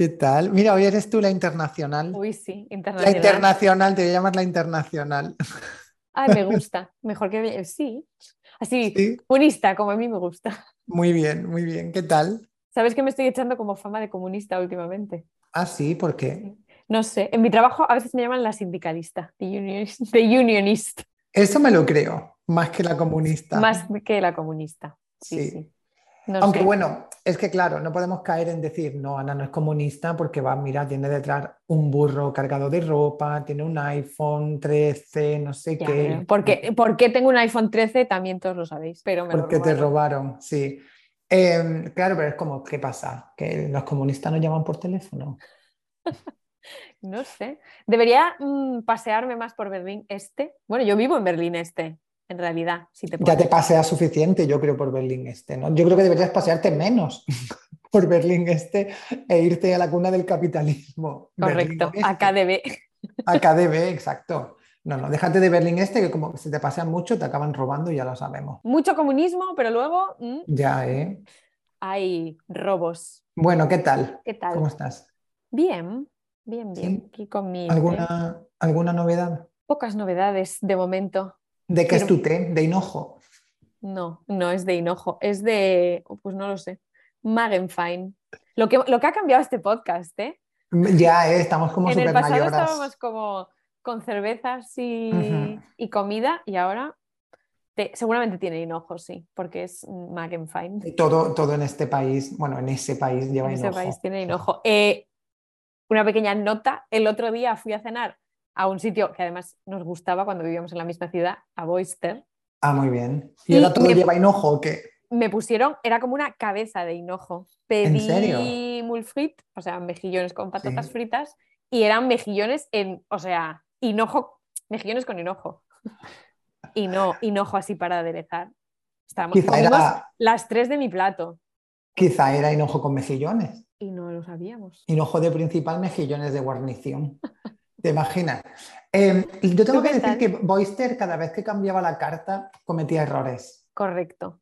¿Qué tal? Mira, hoy eres tú la internacional. Uy, sí, La internacional. internacional, te voy a llamar la internacional. Ay, me gusta. Mejor que sí. Así, Sí, comunista, como a mí me gusta. muy bien, muy bien. ¿Qué tal? ¿Sabes que me estoy echando como fama de comunista últimamente? Ah, sí, ¿por qué? No sé, en mi trabajo a veces me llaman la sindicalista, the unionist, the unionist, Eso me lo creo, más que la comunista. más que la comunista. Sí, Sí. sí. No Aunque sé. bueno, es que claro, no podemos caer en decir, no, Ana no es comunista porque va, mira, tiene detrás un burro cargado de ropa, tiene un iPhone 13, no sé Ya, qué. pero ¿por qué, tengo un iPhone 13? También todos lo sabéis, pero me lo Porque te robaron. robaron, sí. Em, claro, pero es como, ¿qué pasa? ¿Que los comunistas nos llaman por teléfono? No sé. Debería mm, pasearme más por Berlín Este. Bueno, yo vivo en Berlín Este, en realidad, si te Ya te paseas suficiente, yo creo, por Berlín Este, ¿no? Yo creo que deberías pasearte menos por Berlín Este e irte a la cuna del capitalismo. Correcto, Oeste. AKDB. A KDB, exacto. No, no, déjate de Berlín Este, que como se te pasean mucho, te acaban robando y ya lo sabemos. Mucho comunismo, pero luego mm, Ya, ¿eh? hay robos. Bueno, ¿qué tal? ¿Qué tal? ¿Cómo estás? Bien, bien, bien. ¿Sí? Aquí con mi. ¿Alguna, alguna novedad? Pocas novedades de momento. ¿De qué es Pero- tu té? ¿De hinojo? No, no es de hinojo, es de, pues no lo sé, Magenfein. Lo que, lo que ha cambiado este podcast, ¿eh? Ya, ¿eh? Estamos como en el pasado mayoras. estábamos como con cervezas y, y comida y ahora te- seguramente tiene hinojo, sí, porque es Magenfein. Todo, todo en este país, bueno, en ese país lleva En ese hinojo. país tiene hinojo. Eh, una pequeña nota, el otro día fui a cenar a un sitio que además nos gustaba cuando vivíamos en la misma ciudad, a Boister. Ah, muy bien. ¿Y Y ahora todo me- lleva hinojo o qué? Me pusieron, era como una cabeza de hinojo. Pedí serio? mulfrit, o sea, mejillones con patatas Sí. fritas, y eran mejillones en, o sea, hinojo, mejillones con hinojo. Y no, hinojo así para aderezar. Estábamos, era, las tres de mi plato quizá era hinojo con mejillones. y no lo sabíamos. Hinojo de principal, mejillones de guarnición. ¿Te imaginas? Eh, yo tengo ¿Tú que decir que Boister, cada vez que cambiaba la carta, cometía errores. Correcto.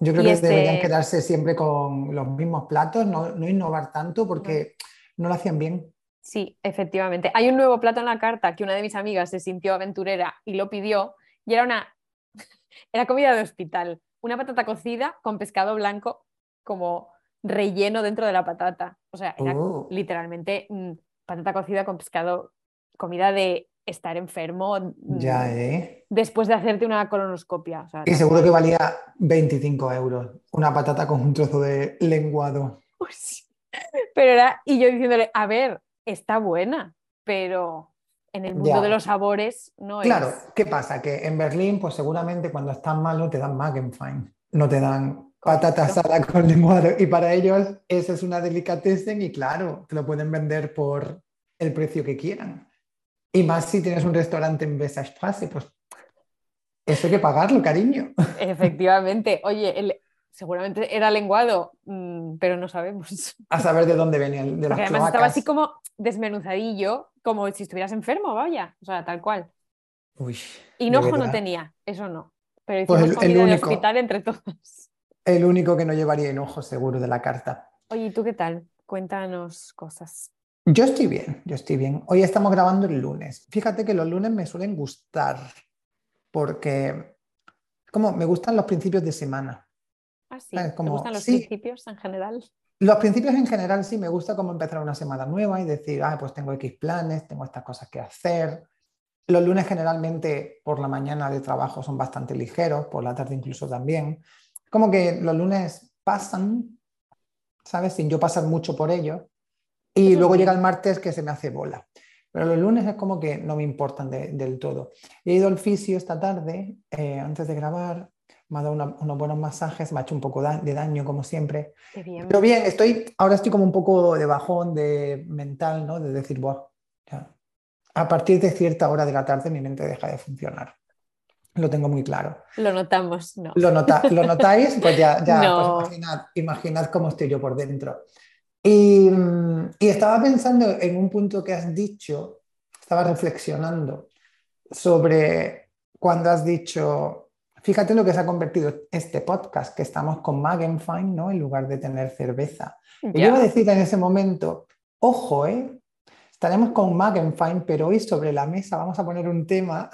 Yo creo Y que este- deberían quedarse siempre con los mismos platos, no, no innovar tanto porque no lo hacían bien. Sí, efectivamente. Hay un nuevo plato en la carta que una de mis amigas se sintió aventurera y lo pidió y era una era comida de hospital, una patata cocida con pescado blanco como relleno dentro de la patata. O sea, era Oh. literalmente mm, patata cocida con pescado, comida de estar enfermo mm, Ya, ¿eh? después de hacerte una colonoscopia. O sea, Y seguro que valía 25 euros una patata con un trozo de lenguado. Pues, pero era, y yo diciéndole, a ver, está buena, pero en el mundo Ya. de los sabores no Claro, es. ¿qué pasa? Que en Berlín, pues seguramente cuando estás malo te dan Magenfein, no te dan patata asada con lenguado. Y para ellos esa es una delicatessen y claro, te lo pueden vender por el precio que quieran. Y más si tienes un restaurante en Weserstraße, pues eso hay que pagarlo, cariño. Efectivamente. Oye, el- seguramente era lenguado, mm, pero no sabemos. A saber de dónde venían, de las además estaba así como desmenuzadillo, como si estuvieras enfermo, vaya. O sea, tal cual. Uy, Hinojo no tenía, eso no. Pero Pues hicimos el- el comida de único. hospital entre todos. El único que no llevaría hinojo seguro de la carta. Oye, ¿y tú qué tal? Cuéntanos cosas. Yo estoy bien, yo estoy bien. Hoy estamos grabando el lunes. Fíjate que los lunes me suelen gustar porque como me gustan los principios de semana. Ah, sí. ¿Sabes? ¿Te Como- gustan los sí. principios en general? Los principios en general sí me gusta como empezar una semana nueva y decir, ah, pues tengo X planes, tengo estas cosas que hacer. Los lunes generalmente por la mañana de trabajo son bastante ligeros, por la tarde incluso también. Como que los lunes pasan, ¿sabes? Sin yo pasar mucho por ellos. Y luego llega el martes que se me hace bola. Pero los lunes es como que no me importan de- del todo. He ido al fisio esta tarde, eh, antes de grabar, me ha dado una- unos buenos masajes, me ha hecho un poco da- de daño como siempre. Bien. Pero bien, estoy, ahora estoy como un poco de bajón de mental, ¿no? De decir, Buah, ya. A partir de cierta hora de la tarde mi mente deja de funcionar. Lo tengo muy claro. Lo notamos, no. ¿Lo, nota- ¿lo notáis? Pues ya, ya No. pues imaginad, imaginad cómo estoy yo por dentro. Y, mm, y estaba pensando en un punto que has dicho, estaba reflexionando sobre cuando has dicho fíjate lo que se ha convertido este podcast, que estamos con Magenfine, ¿no? En lugar de tener cerveza. Y yo iba a decir en ese momento, ojo, ¿eh? Estaremos con Magenfine, pero hoy sobre la mesa vamos a poner un tema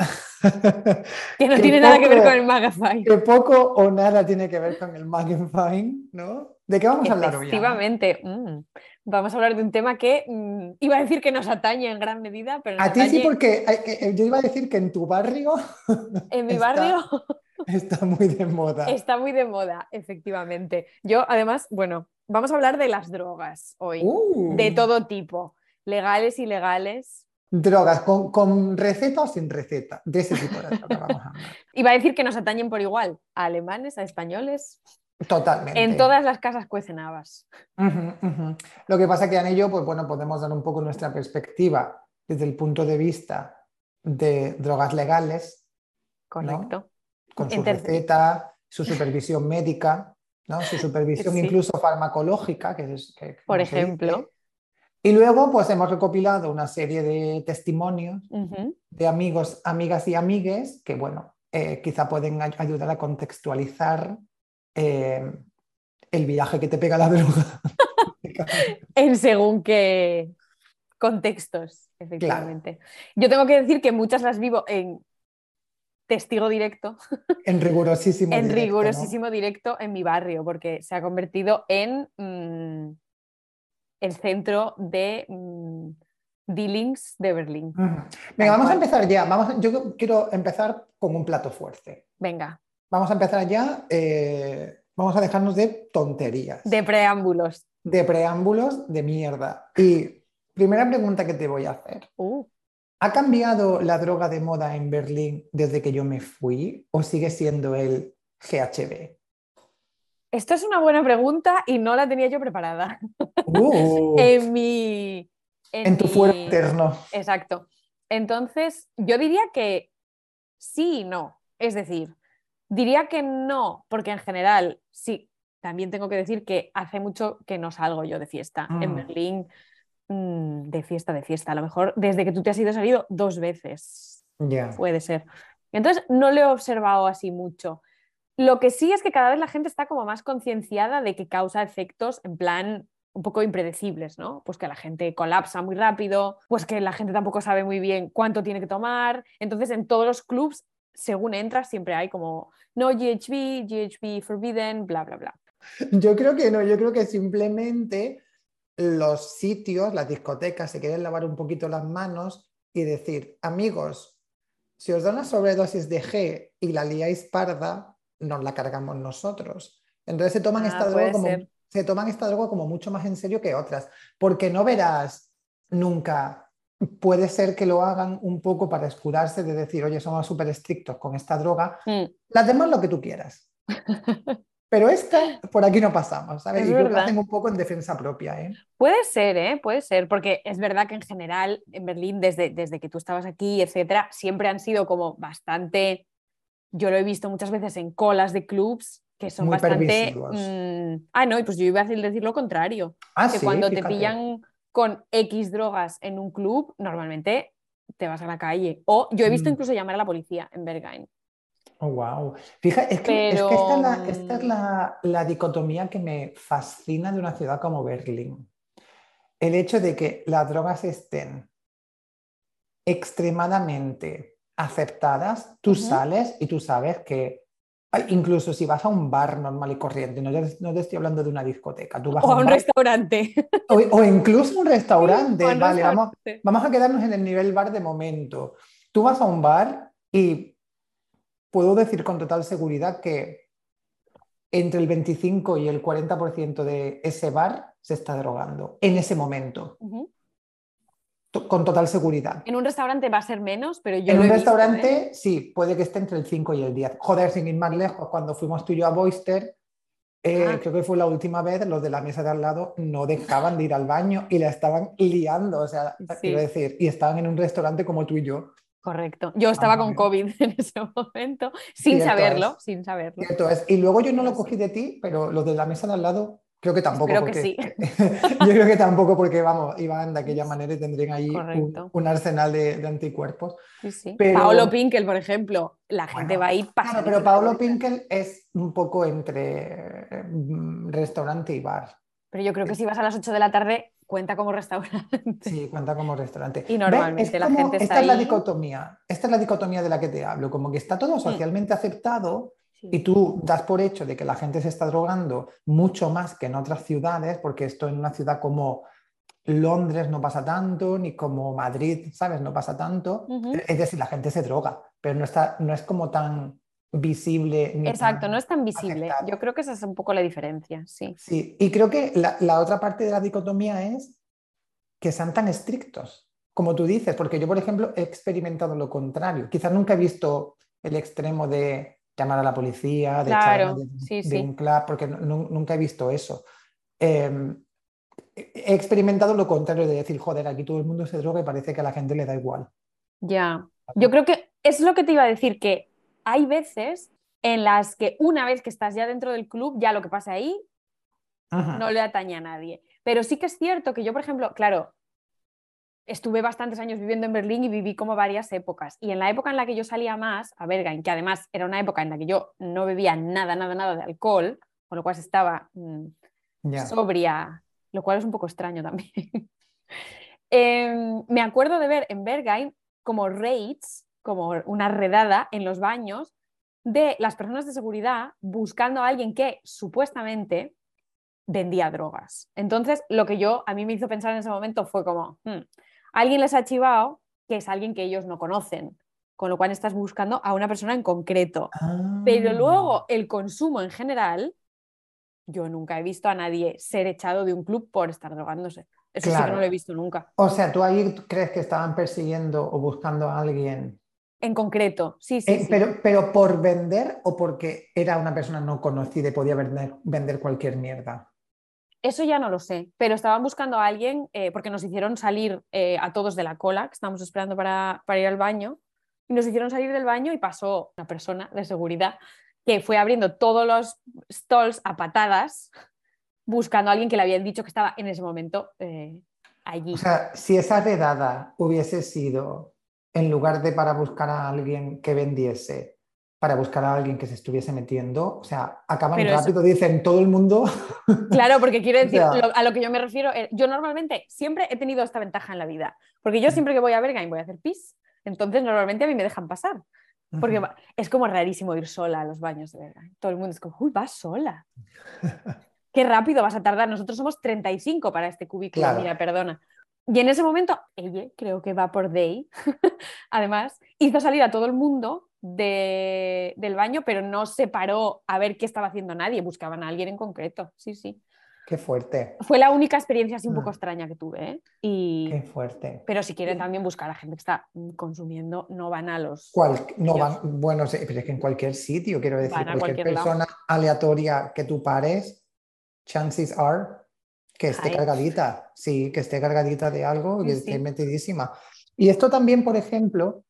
que no tiene nada que ver con el Magenfine. Que poco o nada tiene que ver con el Magenfine, ¿no? ¿De qué vamos a hablar hoy? Efectivamente, mm, vamos a hablar de un tema que mm, iba a decir que nos atañe en gran medida, pero... A ti sí, porque eh, yo iba a decir que en tu barrio... En mi barrio... Está muy de moda. Está muy de moda, efectivamente. Yo, además, bueno, vamos a hablar de las drogas hoy, de uh. todo tipo, legales, ilegales. Drogas, con, receta o sin receta, de ese tipo de drogas vamos a hablar. Iba a decir que nos atañen por igual, a alemanes, a españoles. Totalmente. En todas las casas cuecen habas. Lo que pasa que en ello, pues bueno, podemos dar un poco nuestra perspectiva desde el punto de vista de drogas legales. Correcto. Con su receta, su supervisión médica, ¿no? su supervisión incluso farmacológica, que es... Por ejemplo. Y luego, pues hemos recopilado una serie de testimonios de amigos, amigas y amigues que, bueno, eh, quizá pueden ayudar a contextualizar eh, el viaje que te pega la droga. en según qué contextos, efectivamente. Yo tengo que decir que muchas las vivo en testigo directo. En rigurosísimo en rigurosísimo directo en mi barrio, porque se ha convertido en mm, el centro de mm, dealings de Berlín. Venga, vamos a empezar ya. Vamos, yo quiero empezar con un plato fuerte. Venga. Vamos a empezar ya. Eh, vamos a dejarnos de tonterías. De preámbulos. De preámbulos de mierda. Y primera pregunta que te voy a hacer. Uh. ¿Ha cambiado la droga de moda en Berlín desde que yo me fui o sigue siendo el GHB? Esto es una buena pregunta y no la tenía yo preparada. Uh. en mi. En, tu fuero eterno. Exacto. Entonces, yo diría que sí y no. Es decir, diría que no, porque en general, sí, también tengo que decir que hace mucho que no salgo yo de fiesta. En mm. Berlín, mm, de fiesta, de fiesta. A lo mejor desde que tú te has ido salido dos veces. Puede ser. Entonces, no lo he observado así mucho. Lo que sí es que cada vez la gente está como más concienciada de que causa efectos en plan un poco impredecibles, ¿no? Pues que la gente colapsa muy rápido, pues que la gente tampoco sabe muy bien cuánto tiene que tomar. Entonces, en todos los clubs, según entras, siempre hay como no GHB, GHB forbidden, bla, bla, bla. Yo creo que no, yo creo que simplemente los sitios, las discotecas, se quieren lavar un poquito las manos y decir, amigos, si os da una sobredosis de G y la liáis parda, nos la cargamos nosotros. Entonces se toman, ah, esta droga como, se toman esta droga como mucho más en serio que otras, porque no verás nunca. Puede ser que lo hagan un poco para escudarse de decir, oye, somos súper estrictos con esta droga, mm. las demás lo que tú quieras. Pero esta, por aquí no pasamos, ¿sabes? y creo que hacen un poco en defensa propia, ¿eh? Puede ser, ¿eh? Puede ser, porque es verdad que en general en Berlín, desde, desde que tú estabas aquí, etcétera, siempre han sido como bastante yo lo he visto muchas veces en colas de clubs que son bastante... Mm, ah, no, y pues yo iba a decir lo contrario. Ah, que cuando te pillan con X drogas en un club, normalmente te vas a la calle. O yo he visto mm. incluso llamar a la policía en Berghain. Oh, wow. Fíjate, es que, esta es, la, la, dicotomía que me fascina de una ciudad como Berlín. El hecho de que las drogas estén extremadamente aceptadas, tú sales y tú sabes que incluso si vas a un bar normal y corriente, no, te estoy hablando de una discoteca, tú vas o a un, restaurante. O, incluso un restaurante, vale, Vamos, vamos a quedarnos en el nivel bar de momento. Tú vas a un bar y puedo decir con total seguridad que entre el 25 y el 40% de ese bar se está drogando en ese momento con total seguridad. En un restaurante va a ser menos, pero yo... En un restaurante ¿eh? sí, puede que esté entre el 5 y el 10. Joder, sin ir más lejos, cuando fuimos tú y yo a Boister, eh, ah. creo que fue la última vez, los de la mesa de al lado no dejaban de ir al baño y la estaban liando, o sea, quiero decir, y estaban en un restaurante como tú y yo. Correcto. Yo estaba con COVID en ese momento, sin saberlo, sin saberlo. Y luego yo no lo cogí de ti, pero los de la mesa de al lado Creo que tampoco. Espero porque, que sí. yo creo que tampoco porque, vamos, iban de aquella manera y tendrían ahí un, un, arsenal de, de anticuerpos. Sí, sí. Pero- Paolo Pinkel, por ejemplo, la Bueno, gente va ahí Claro, pasando. pero Paolo Pinkel es un poco entre mm, restaurante y bar. Pero yo creo que si vas a las 8 de la tarde, cuenta como restaurante. Sí, cuenta como restaurante. Y normalmente la como- gente está Esta es la ahí. dicotomía. Esta es la dicotomía de la que te hablo. Como que está todo socialmente aceptado Sí. y tú das por hecho de que la gente se está drogando mucho más que en otras ciudades, porque esto en una ciudad como Londres no pasa tanto, ni como Madrid, ¿sabes? No pasa tanto. Es decir, la gente se droga, pero no, está, no es como tan visible. ni Exacto, no es tan visible. aceptado. Yo creo que esa es un poco la diferencia, sí. Sí, y creo que la, la otra parte de la dicotomía es que sean tan estrictos, como tú dices, porque yo, por ejemplo, he experimentado lo contrario. Quizás nunca he visto el extremo de llamar a la policía, de echar a Claro, nadie de, sí, de sí. un club, porque nu- nu- nunca he visto eso. Eh, he experimentado lo contrario de decir, joder, aquí todo el mundo se droga y parece que a la gente le da igual. Ya. Yo creo que es lo que te iba a decir, que hay veces en las que una vez que estás ya dentro del club, ya lo que pasa ahí Ajá. no le atañe a nadie. Pero sí que es cierto que yo, por ejemplo, claro, estuve bastantes años viviendo en Berlín y viví como varias épocas. Y en la época en la que yo salía más a Berghain, que además era una época en la que yo no bebía nada, nada, nada de alcohol, con lo cual estaba mm, sobria, lo cual es un poco extraño también. Em, me acuerdo de ver en Berghain como raids, como una redada en los baños de las personas de seguridad buscando a alguien que supuestamente vendía drogas. Entonces, lo que yo a mí me hizo pensar en ese momento fue como, "Hmm, alguien les ha chivado que es alguien que ellos no conocen, con lo cual estás buscando a una persona en concreto. Pero Ah. luego el consumo en general, yo nunca he visto a nadie ser echado de un club por estar drogándose. Eso sí que no lo he visto nunca. O sea, tú ahí crees que estaban persiguiendo o buscando a alguien En concreto, sí, sí. Eh, sí. pero, pero por vender o porque era una persona no conocida y podía vender, vender cualquier mierda. Eso ya no lo sé, pero estaban buscando a alguien eh, porque nos hicieron salir eh, a todos de la cola, que estábamos esperando para, ir al baño, y nos hicieron salir del baño y pasó una persona de seguridad que fue abriendo todos los stalls a patadas buscando a alguien que le habían dicho que estaba en ese momento eh, allí. O sea, si esa redada hubiese sido en lugar de para buscar a alguien que vendiese, para buscar a alguien que se estuviese metiendo, o sea, acaban Pero eso- rápido, dicen todo el mundo. Claro, porque quiero O decir, sea- lo- a lo que yo me refiero, eh, yo normalmente siempre he tenido esta ventaja en la vida, porque yo siempre que voy a Berghain voy a hacer pis, entonces normalmente a mí me dejan pasar, porque es como rarísimo ir sola a los baños de Berghain. Todo el mundo es como, uy, vas sola. Qué rápido vas a tardar. Nosotros somos 35 para este cubículo, Claro. mira, perdona. Y en ese momento, ella, creo que va por Day, además, hizo salir a todo el mundo de- del baño, pero no se paró a ver qué estaba haciendo nadie, buscaban a alguien en concreto. Sí, sí. Qué fuerte, Fue la única experiencia así un poco Ah. extraña que tuve. ¿eh? Y... qué fuerte. Pero si quieren también buscar a gente que está consumiendo, no van a los... Cual- no van, bueno, pero es que en cualquier sitio, quiero decir, cualquier, lado. persona aleatoria que tú pares, chances are que esté cargadita, sí, que esté cargadita de algo y Sí, esté sí. metidísima. Y esto también, por ejemplo,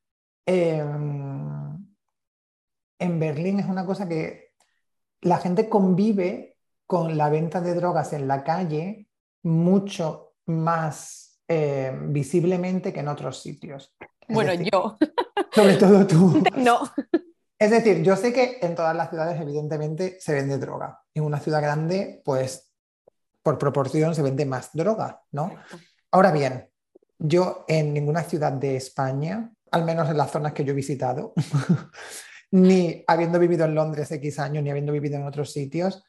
em, en Berlín es una cosa que la gente convive con la venta de drogas en la calle mucho más eh, visiblemente que en otros sitios. Es Bueno, decir, yo Sobre todo tú. no. Es decir, yo sé que en todas las ciudades evidentemente se vende droga. En una ciudad grande, pues por proporción se vende más droga, ¿no? Ahora bien, yo en ninguna ciudad de España, al menos en las zonas que yo he visitado, ni habiendo vivido en Londres X años, ni habiendo vivido en otros sitios,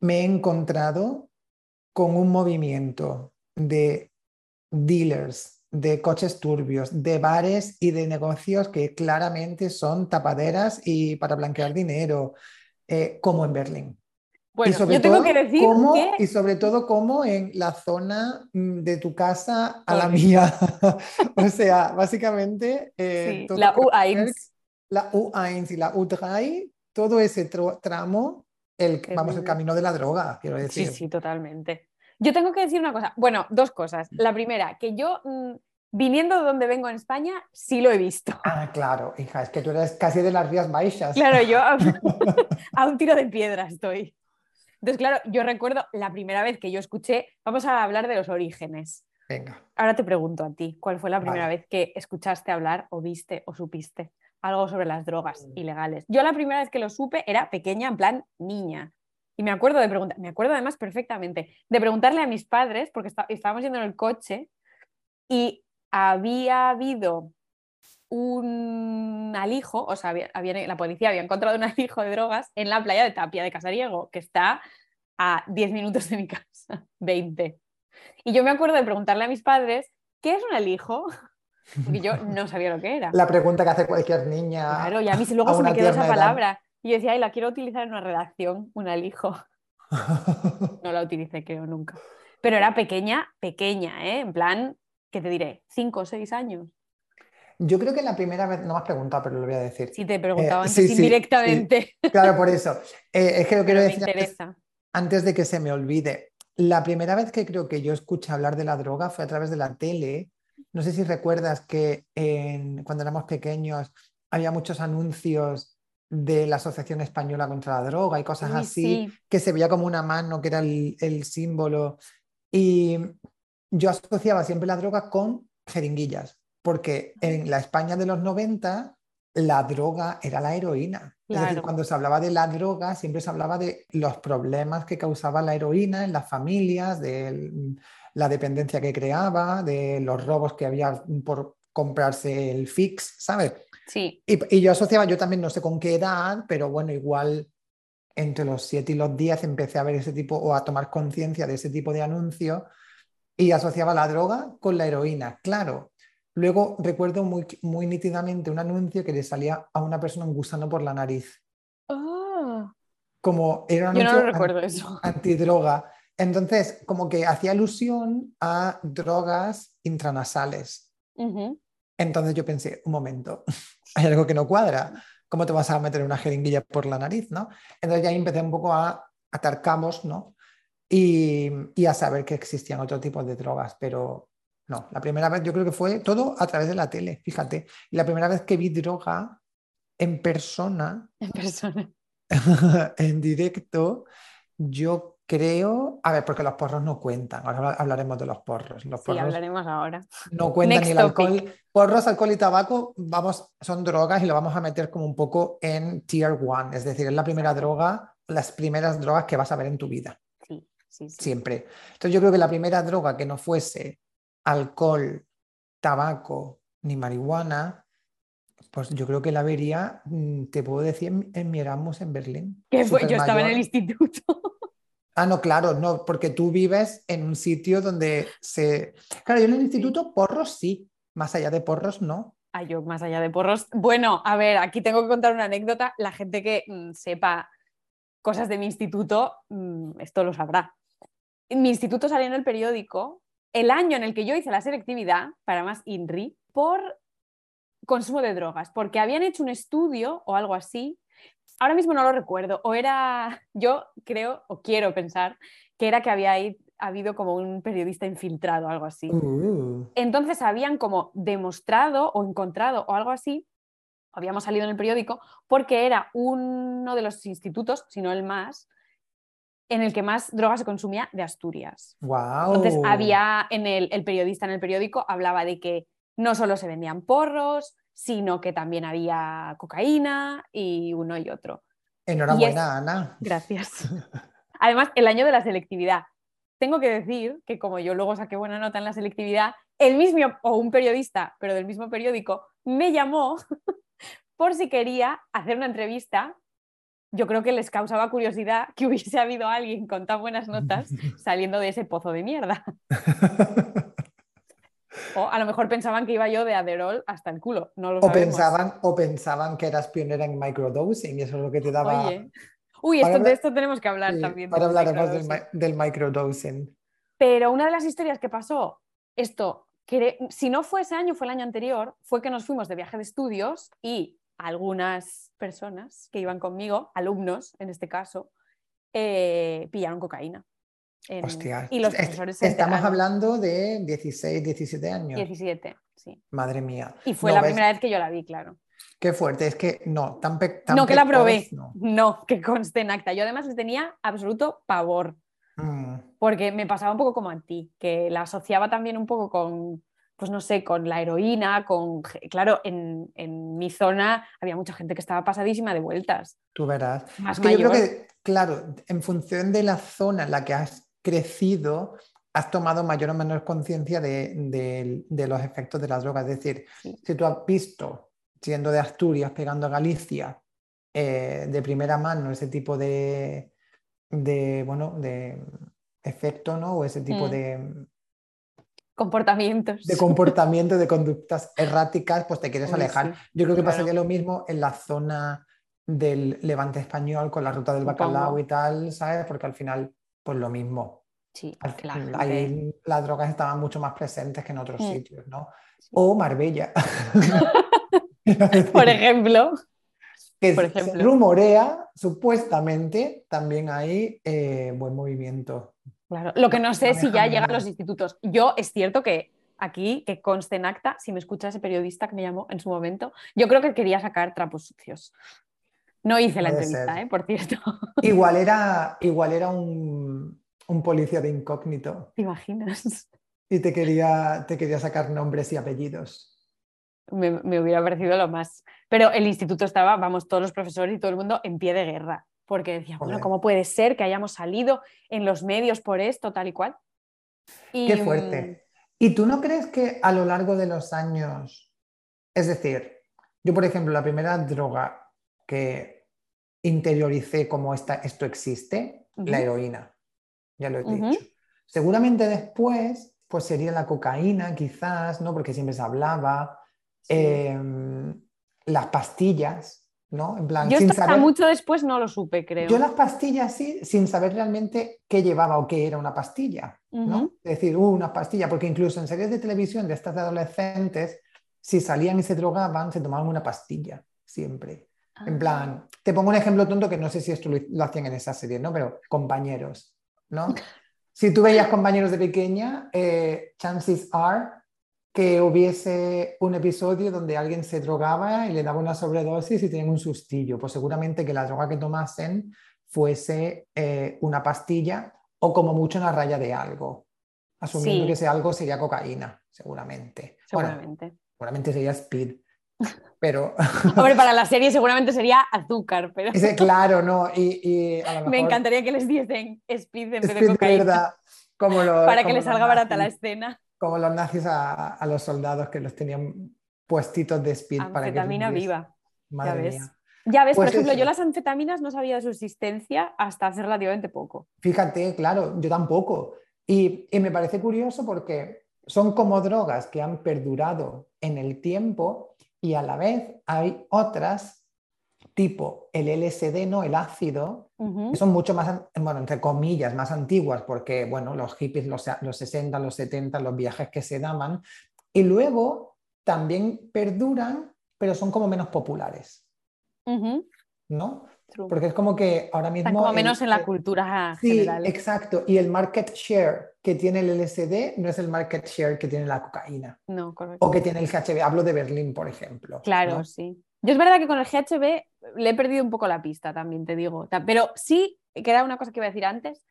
me he encontrado con un movimiento de dealers, de coches turbios, de bares y de negocios que claramente son tapaderas y para blanquear dinero, eh, como en Berlín. Bueno, y sobre yo tengo todo que decir cómo- que... y sobre todo como en la zona mm, de tu casa a la mía. o sea, básicamente eh, Sí, la Kreuzberg, U1. La U1 y la U3, todo ese tramo, el, vamos, el camino de la droga, quiero Sí, decir. sí, totalmente. Yo tengo que decir una cosa. Bueno, dos cosas. La primera, que yo, mm, viniendo de donde vengo en España, sí lo he visto. Ah, claro, hija, es que tú eres casi de las Rías Baixas. Claro, yo a, a un tiro de piedra estoy. Entonces, claro, yo recuerdo la primera vez que yo escuché, vamos a hablar de los orígenes. Venga. Ahora te pregunto a ti, ¿cuál fue la primera vez que escuchaste hablar o viste o supiste algo sobre las drogas Mm. ilegales? Yo la primera vez que lo supe era pequeña, en plan niña. Y me acuerdo de preguntar, me acuerdo además perfectamente, de preguntarle a mis padres, porque está- estábamos yendo en el coche y había habido un alijo, o sea, había- había- la policía había encontrado un alijo de drogas en la playa de Tapia de Casariego, que está a 10 minutos de mi casa, 20. Y yo me acuerdo de preguntarle a mis padres, ¿qué es un alijo? Porque yo no sabía lo que era. La pregunta que hace cualquier niña. Claro, y a mí luego a se me quedó esa edad. palabra. Y yo decía, ay, la quiero utilizar en una redacción, un alijo. No la utilicé, creo, nunca. Pero era pequeña, pequeña, ¿eh? En plan, ¿qué te diré? ¿Cinco o seis años? Yo creo que la primera vez, no me has preguntado, pero lo voy a decir. Si te preguntaba Eh, antes sí, sí, indirectamente, Claro, por eso. Eh, es que lo quiero decir antes, interesa. antes de que se me olvide. La primera vez que creo que yo escuché hablar de la droga fue a través de la tele. No sé si recuerdas que en- cuando éramos pequeños había muchos anuncios de la Asociación Española contra la Droga y cosas así, sí. que se veía como una mano, que era el, el símbolo. Y yo asociaba siempre la droga con jeringuillas, porque en la España de los 90 la droga era la heroína. Es decir, Claro. cuando se hablaba de la droga, siempre se hablaba de los problemas que causaba la heroína en las familias, de el- la dependencia que creaba, de los robos que había por comprarse el fix, ¿sabes? Sí, Y, y yo asociaba, yo también no sé con qué edad, pero bueno, igual entre los 7 y los 10 empecé a ver ese tipo o a tomar conciencia de ese tipo de anuncios y asociaba la droga con la heroína, claro. Luego recuerdo muy, muy nítidamente un anuncio que le salía a una persona un gusano por la nariz, Ah, como era un yo no anuncio recuerdo eso. antidroga. Entonces, como que hacía alusión a drogas intranasales. Entonces yo pensé, un momento, hay algo que no cuadra. ¿Cómo te vas a meter una jeringuilla por la nariz, no? Entonces ya empecé un poco a atar cabos, ¿no? Y, y a saber que existían otro tipo de drogas, pero no, la primera vez yo creo que fue todo a través de la tele, fíjate. Y la primera vez que vi droga en persona, En persona. en directo, yo creo, a ver, porque los porros no cuentan, ahora habla- hablaremos de los porros. Los Sí, porros hablaremos ahora. no cuenta Next ni el alcohol. Porros, alcohol y tabaco, vamos, son drogas y lo vamos a meter como un poco en tier one, es decir, es la primera droga, las primeras drogas que vas a ver en tu vida, Sí, sí, sí. siempre. Entonces yo creo que la primera droga que no fuese alcohol, tabaco ni marihuana, pues yo creo que la vería, mm, te puedo decir, en, en mi Erasmus en Berlín. Que fue, yo estaba en el instituto. Ah, no, claro, no, porque tú vives en un sitio donde se... Claro, yo en el instituto porros sí, más allá de porros no. Ah, yo más allá de porros. Bueno, a ver, aquí tengo que contar una anécdota. La gente que mm, sepa cosas de mi instituto, mm, esto lo sabrá. Mi instituto salió en el periódico el año en el que yo hice la selectividad, para más INRI, por consumo de drogas, porque habían hecho un estudio o algo así. Ahora mismo no lo recuerdo, o era, yo creo o quiero pensar que era que había ahí- habido como un periodista infiltrado o algo así. Uh, Entonces habían como demostrado o encontrado o algo así, habíamos salido en el periódico, porque era uno de los institutos, si no el más, en el que más droga se consumía de Asturias. wow. Entonces había en el, el periodista en el periódico hablaba de que no solo se vendían porros, sino que también había cocaína y uno y otro. Enhorabuena, Ana. Gracias. Además, el año de la selectividad. Tengo que decir que como yo luego saqué buena nota en la selectividad, el mismo, o un periodista, pero del mismo periódico, me llamó por si quería hacer una entrevista. Yo creo que les causaba curiosidad que hubiese habido alguien con tan buenas notas saliendo de ese pozo de mierda. O a lo mejor pensaban que iba yo de Aderol hasta el culo. No lo o, sabemos. pensaban, o pensaban que eras pionera en microdosing y eso es lo que te daba... Oye. Uy, esto, de esto tenemos que hablar Sí, también. ahora hablaremos del, del microdosing. Pero una de las historias que pasó, esto, que si no fue ese año, fue el año anterior, fue que nos fuimos de viaje de estudios y algunas personas que iban conmigo, alumnos en este caso, eh, pillaron cocaína. En- Hostia, y los est- profesores se estamos hablando de 16, 17 años. 17, sí. Madre mía. Y fue No, la ves, primera vez que yo la vi, claro. Qué fuerte, es que no, tan, pe tan No, que la probé. no. No, que conste en acta. Yo además le tenía absoluto pavor, Mm, porque me pasaba un poco como a ti, que la asociaba también un poco con, pues no sé, con la heroína, con... Claro, en, en mi zona había mucha gente que estaba pasadísima de vueltas. tú verás. Más Es que yo creo que, claro, en función de la zona en la que has crecido, has tomado mayor o menor conciencia de, de- de los efectos de las drogas. Es decir, Sí. si tú has visto, siendo de Asturias, pegando a Galicia, eh, de primera mano ese tipo de, de, bueno, de efecto, ¿no? O ese tipo Mm. de, Comportamientos. de comportamiento, de conductas erráticas, pues te quieres Uy, alejar. sí, Yo creo que pasaría lo mismo en la zona del Levante español con la ruta del bacalao y tal, ¿sabes? Porque al final, pues lo mismo. Sí, la gente- Ahí las drogas estaban mucho más presentes que en otros Mm. sitios, ¿no? Sí. O Marbella. Por ejemplo, que por se- rumorea, supuestamente, también hay eh, buen movimiento. claro. Lo que no sé es si ya llega a los institutos. Yo es cierto que aquí, que conste en acta, si me escucha ese periodista que me llamó en su momento, yo creo que quería sacar trapos sucios. No hice la entrevista. ¿eh? por cierto. Igual era, igual era un, un policía de incógnito ¿Te imaginas? y te quería, te quería sacar nombres y apellidos. Me, me hubiera parecido lo más. Pero el instituto estaba, vamos, todos los profesores y todo el mundo en pie de guerra. Porque decía, bueno. ¿cómo puede ser que hayamos salido en los medios por esto, tal y cual? Y, Qué fuerte. ¿Y tú no crees que a lo largo de los años, es decir, yo por ejemplo, la primera droga que interioricé como esta, esto existe, la heroína, ya lo he dicho. Seguramente después, pues sería la cocaína quizás, ¿no? Porque siempre se hablaba, Sí. em, las pastillas, ¿no? En plan, Yo sin esto hasta saber- mucho después no lo supe, creo. Yo las pastillas sí, sin saber realmente qué llevaba o qué era una pastilla, ¿no? Es decir, uh, una pastilla, porque incluso en series de televisión de estas de adolescentes, si salían y se drogaban, se tomaban una pastilla, siempre. En Ah. plan, te pongo un ejemplo tonto que no sé si esto lo, lo hacían en esa serie, ¿no? Pero compañeros, ¿no? Si tú veías compañeros de pequeña, eh, chances are que hubiese un episodio donde alguien se drogaba y le daba una sobredosis y tenían un sustillo. Pues seguramente que la droga que tomasen fuese eh, una pastilla o como mucho una raya de algo. Asumiendo Sí. que ese algo sería cocaína, seguramente. Bueno, Seguramente. seguramente sería speed. Pero, Hombre, para la serie seguramente sería azúcar, pero ese, claro, ¿no? Y, y a lo me encantaría que les diesen speed en vez de cocaína verdad, como los- para que les salga barata la escena. como los nazis a, a los soldados que los tenían puestitos de speed para que viva. Madre ves. mía. Ya ves, Pues por ejemplo, eso. yo las anfetaminas no sabía de su existencia hasta hace relativamente poco. Fíjate, claro, yo tampoco. Y, y me parece curioso porque son como drogas que han perdurado en el tiempo y a la vez hay otras tipo el LSD, no el ácido, que son mucho más, bueno, entre comillas, más antiguas, porque, bueno, los hippies, los, los 60, los 70, los viajes que se daban, y luego también perduran, pero son como menos populares. ¿no? True. Porque es como que ahora mismo... Están como el- menos en la cultura Sí, general. exacto. Y el market share que tiene el LSD no es el market share que tiene la cocaína No, correcto. o que tiene el GHB. Hablo de Berlín, por ejemplo. Claro, ¿no? sí. Yo es verdad que con el GHB le he perdido un poco la pista, también te digo. Pero sí, que era una cosa que iba a decir antes,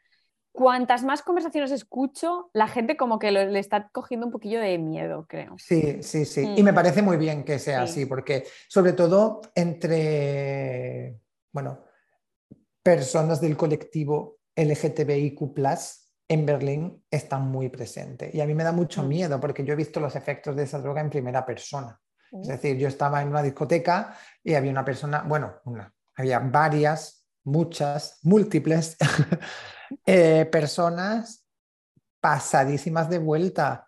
cuantas más conversaciones escucho, la gente como que lo- le está cogiendo un poquillo de miedo, creo. Sí, sí, sí. Mm. Y me parece muy bien que sea Sí. así, porque sobre todo entre, bueno, personas del colectivo LGTBIQ en Berlín están muy presentes. Y a mí me da mucho Mm. miedo porque yo he visto los efectos de esa droga en primera persona. Es Uh, decir, yo estaba en una discoteca y había una persona, bueno, una, había varias, muchas, múltiples eh, personas pasadísimas de vuelta,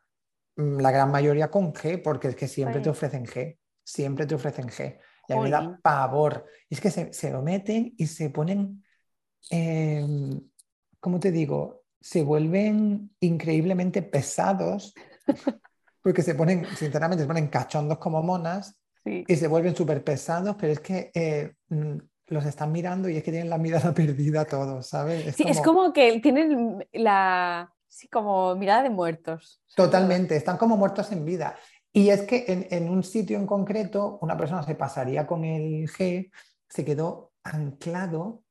mm, la gran mayoría con G, porque es que siempre te Jolín. ofrecen G, siempre te ofrecen G. Y a mí me da pavor. Y es que se, se lo meten y se ponen, em, ¿cómo te digo? Se vuelven increíblemente pesados. Porque se ponen, sinceramente, se ponen cachondos como monas sí. y se vuelven súper pesados, pero es que eh, mm, los están mirando y es que tienen la mirada perdida todos, ¿sabes? Sí, es como que tienen la sí, como mirada de muertos. Totalmente, están como muertos en vida. Y es que en, en, un sitio en concreto, una persona se pasaría con el G, se quedó anclado,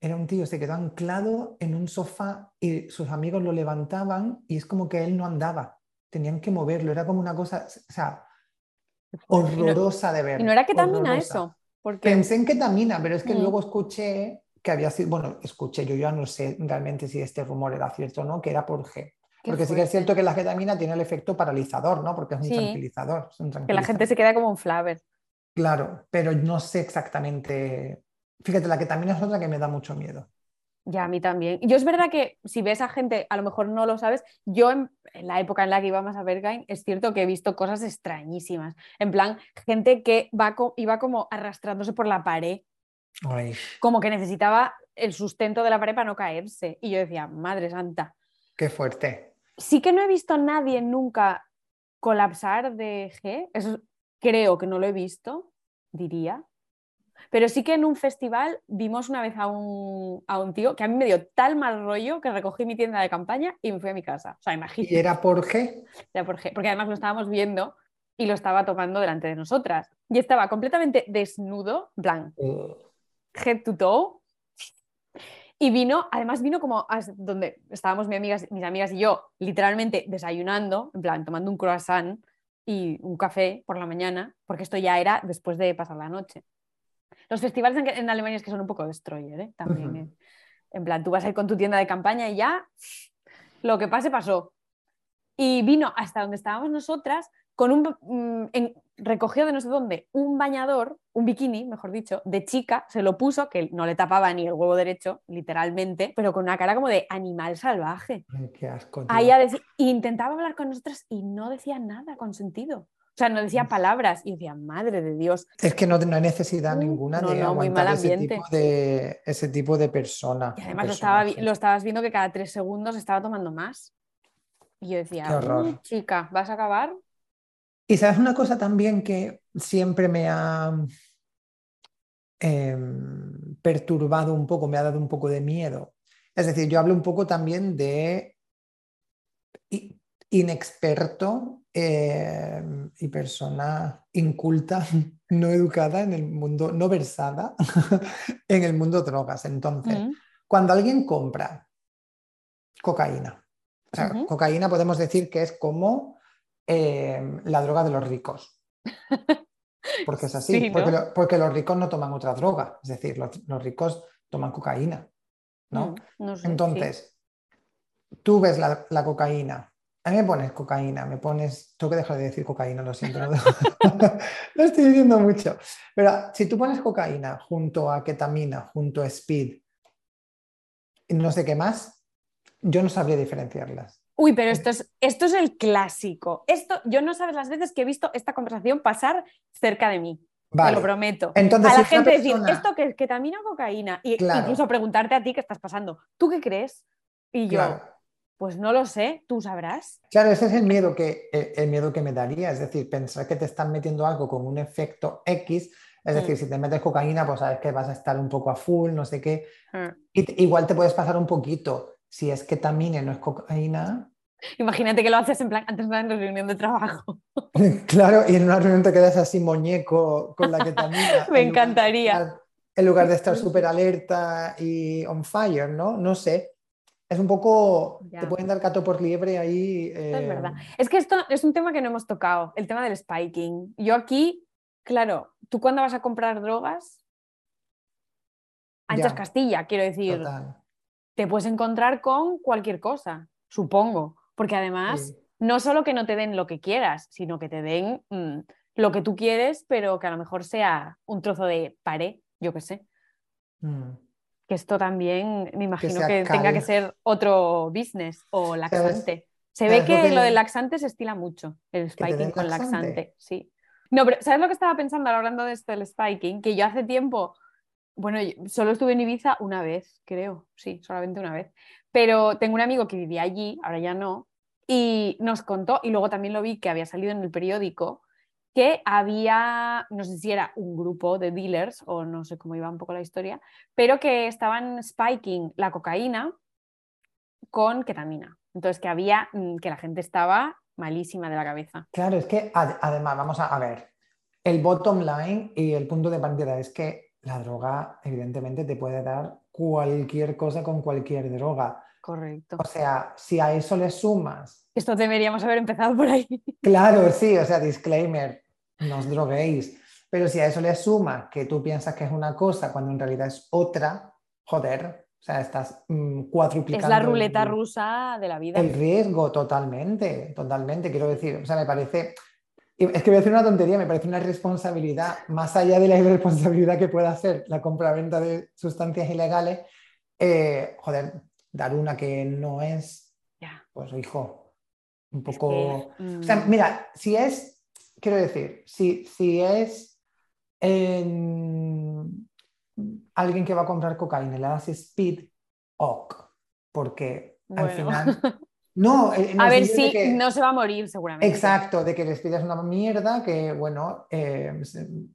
era un tío, se quedó anclado en un sofá y sus amigos lo levantaban y es como que él no andaba, tenían que moverlo, era como una cosa, o sea, horrorosa de ver. ¿Y no era ketamina eso? Porque... Pensé en ketamina, pero es que mm. luego escuché que había sido, bueno, escuché, yo ya no sé realmente si este rumor era cierto o no, que era por G. Porque sí que es cierto que la ketamina tiene el efecto paralizador, ¿no? Porque es un, tranquilizador, Que la gente se queda como un flaver. Claro, pero no sé exactamente. Fíjate, la ketamina es otra que me da mucho miedo. Ya, a mí también. Yo es verdad que si ves a gente, a lo mejor no lo sabes, yo en, la época en la que íbamos a Berghain, es cierto que he visto cosas extrañísimas. En plan, gente que va iba como arrastrándose por la pared, como que necesitaba el sustento de la pared para no caerse. Y yo decía, madre santa. Qué fuerte. Sí que no he visto a nadie nunca colapsar de G, eso creo que no lo he visto, diría. Pero sí que en un festival vimos una vez a un, tío que a mí me dio tal mal rollo que recogí mi tienda de campaña y me fui a mi casa. O sea, imagínate. ¿Y era por G? Era por G, porque además lo estábamos viendo y lo estaba tomando delante de nosotras. Y estaba completamente desnudo, blanco, head to toe. Y vino, además vino como donde estábamos mis amigas, mis amigas y yo, literalmente desayunando, en plan, tomando un croissant y un café por la mañana, porque esto ya era después de pasar la noche. Los festivales en, Alemania es que son un poco destroyer, ¿eh? También. ¿eh? En plan, tú vas a ir con tu tienda de campaña y ya lo que pase pasó. Y vino hasta donde estábamos nosotras con un mm, recogió de no sé dónde un bañador, un bikini, mejor dicho, de chica, se lo puso, que no le tapaba ni el huevo derecho, literalmente, pero con una cara como de animal salvaje. qué asco. Ahí intentaba hablar con nosotras y no decía nada con sentido. O sea, no decía palabras y decía, madre de Dios. Es que no, hay necesidad ninguna de aguantar ese, tipo de, ese tipo de persona. Y además lo, estaba, lo, estabas viendo que cada tres segundos estaba tomando más. Y yo decía, chica, ¿vas a acabar? Y sabes una cosa también que siempre me ha em, perturbado un poco, me ha dado un poco de miedo. Es decir, yo hablo un poco también de inexperto eh, y persona inculta, no educada en el mundo, no versada en el mundo drogas. Entonces, mm. cuando alguien compra cocaína, o sea, cocaína podemos decir que es como eh, la droga de los ricos. Porque es así, porque, los ricos no toman otra droga, es decir, los, ricos toman cocaína. ¿no? Mm, Entonces, tú ves la cocaína a mí me pones cocaína, me pones. Tengo que dejar de decir cocaína, lo siento. No lo estoy diciendo mucho. Pero si tú pones cocaína junto a ketamina, junto a speed, y no sé qué más, yo no sabría diferenciarlas. Uy, pero esto es, esto es el clásico. Esto, yo no sabes las veces que he visto esta conversación pasar cerca de mí. Te lo prometo. Entonces, a la gente decir, ¿esto que es ketamina o cocaína? Y incluso preguntarte a ti qué estás pasando. ¿Tú qué crees? Y yo, pues no lo sé, tú sabrás. Claro, ese es el miedo que, el miedo que me daría, es decir, pensar que te están metiendo algo con un efecto X, es decir, mm. si te metes cocaína, pues sabes que vas a estar un poco a full, no sé qué. Mm. igual te puedes pasar un poquito. Si es ketamina no es cocaína. Imagínate que lo haces en plan antes de una reunión de trabajo. claro, y en una reunión te quedas así muñeco con la ketamina. Me encantaría. en lugar de estar súper alerta y on fire, ¿no? No sé es un poco, te pueden dar gato por liebre ahí. es verdad. Eh, es que esto es un tema que no hemos tocado, el tema del spiking. Yo aquí, claro, tú cuando vas a comprar drogas, anchas Castilla, quiero decir, te puedes encontrar con cualquier cosa, supongo, porque además no solo que no te den lo que quieras, sino que te den mm, lo que tú quieres, pero que a lo mejor sea un trozo de pared, yo qué sé. Mm que esto también me imagino que, tenga que ser otro business o laxante. Se ve que, lo del laxante se estila mucho, el spiking con laxante? sí. No, pero ¿sabes lo que estaba pensando hablando de esto del spiking? Que yo hace tiempo, bueno, solo estuve en Ibiza una vez, creo, sí, solamente una vez. Pero tengo un amigo que vivía allí, ahora ya no, y nos contó, y luego también lo vi que había salido en el periódico, que había, no sé si era un grupo de dealers o no sé cómo iba un poco la historia, pero que estaban spiking la cocaína con ketamina. Entonces que había, mm, que la gente estaba malísima de la cabeza. Claro, es que además, vamos a, ver, el bottom line y el punto de partida es que la droga, evidentemente, te puede dar cualquier cosa con cualquier droga. Correcto. O sea, si a eso le sumas. Esto deberíamos haber empezado por ahí. Claro, sí, o sea, disclaimer, no os droguéis. Pero si a eso le sumas que tú piensas que es una cosa cuando en realidad es otra, joder, o sea, estás mm, cuatruplicando. Es la ruleta rusa de la vida. El riesgo, totalmente, totalmente. Quiero decir, o sea, me parece. Es que voy a decir una tontería, me parece una responsabilidad, más allá de la irresponsabilidad que pueda hacer la compra-venta de sustancias ilegales, eh, joder, dar una que no es, pues hijo, un poco... O sea, mm. mira, si es, quiero decir, si, si es alguien que va a comprar cocaína y le das speed, ok, porque al final... No, a ver si no se va a morir seguramente. Exacto, de que el speed es una mierda que, bueno, eh,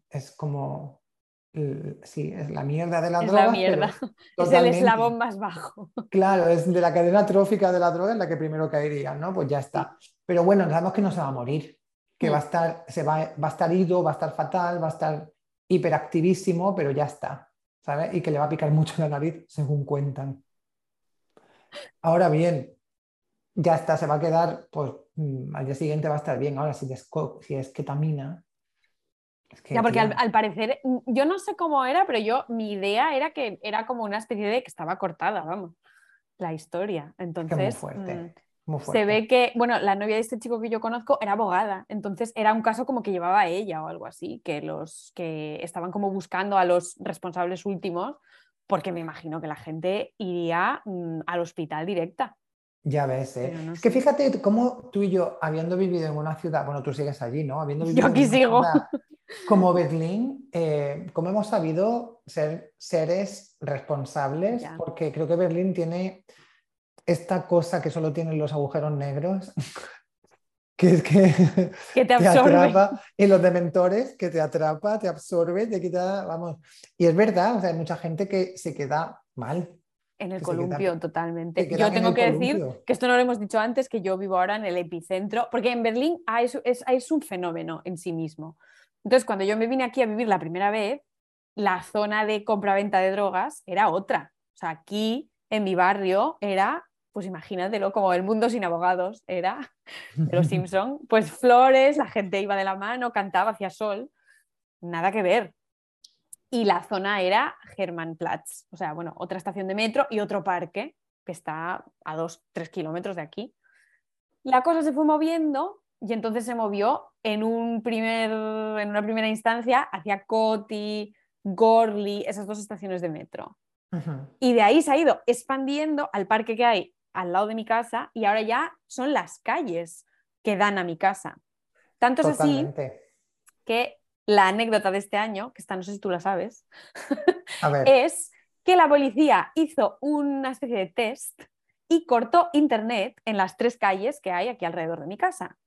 es como sí, es la mierda de la es droga. La mierda. Es el eslabón más bajo. Claro, es de la cadena trófica de la droga en la que primero caería, ¿no? Pues ya está. Pero bueno, sabemos que no se va a morir, que va, a mm. estar, se va, va a estar ido, va a estar fatal, va a estar hiperactivísimo, pero ya está, ¿sabes? Y que le va a picar mucho la nariz, según cuentan. Ahora bien, ya está, se va a quedar, pues mm, al día siguiente va a estar bien. Ahora, si es, si es ketamina. ya, porque al, parecer, mm, yo no sé cómo era, pero yo, mi idea era que era como una especie de que estaba cortada, vamos, la historia. Entonces. muy fuerte. Se ve que, bueno, la novia de este chico que yo conozco era abogada, entonces era un caso como que llevaba a ella o algo así, que los que estaban como buscando a los responsables últimos, porque me imagino que la gente iría mm, al hospital directa. Ya ves, ¿eh? es que fíjate cómo tú y yo, habiendo vivido en una ciudad, bueno, tú sigues allí, ¿no? Habiendo vivido yo aquí sigo. como Berlín, eh, cómo hemos sabido ser seres responsables, porque creo que Berlín tiene esta cosa que solo tienen los agujeros negros, que es que, te, atrapa, y los dementores, que te atrapa, te absorbe, te quita, vamos. Y es verdad, o sea, hay mucha gente que se queda mal. En el columpio, totalmente. Yo tengo que decir que esto no lo hemos dicho antes, que yo vivo ahora en el epicentro, porque en Berlín es, es, es un fenómeno en sí mismo. Entonces, cuando yo me vine aquí a vivir la primera vez, la zona de compra-venta de drogas era otra. O sea, aquí en mi barrio era pues imagínatelo, como el mundo sin abogados era de los Simpson, pues flores, la gente iba de la mano, cantaba hacia sol, nada que ver. Y la zona era Hermannplatz, o sea, bueno, otra estación de metro y otro parque que está a dos, tres kilómetros de aquí. La cosa se fue moviendo y entonces se movió en, un primer, en una primera instancia hacia Coti, Gorli, esas dos estaciones de metro. Y de ahí se ha ido expandiendo al parque que hay al lado de mi casa y ahora ya son las calles que dan a mi casa. Tanto es así que la anécdota de este año, que esta no sé si tú la sabes, es que la policía hizo una especie de test y cortó internet en las tres calles que hay aquí alrededor de mi casa.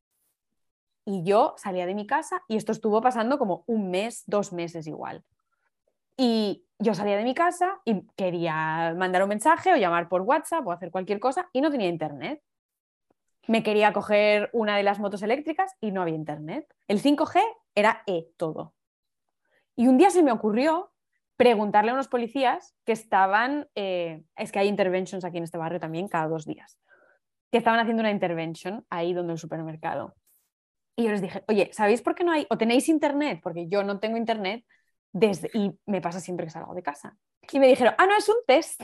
Y yo salía de mi casa y esto estuvo pasando como un mes, dos meses igual. Y yo salía de mi casa y quería mandar un mensaje o llamar por WhatsApp o hacer cualquier cosa y no tenía internet. Me quería coger una de las motos eléctricas y no había internet. El 5G era E todo. Y un día se me ocurrió preguntarle a unos policías que estaban, eh, es que hay interventions aquí en este barrio también cada dos días, que estaban haciendo una intervention ahí donde el supermercado. Y yo les dije, oye, ¿sabéis por qué no hay? ¿O tenéis internet? Porque yo no tengo internet y me pasa siempre que salgo de casa. Y me dijeron, ah, no, es un test.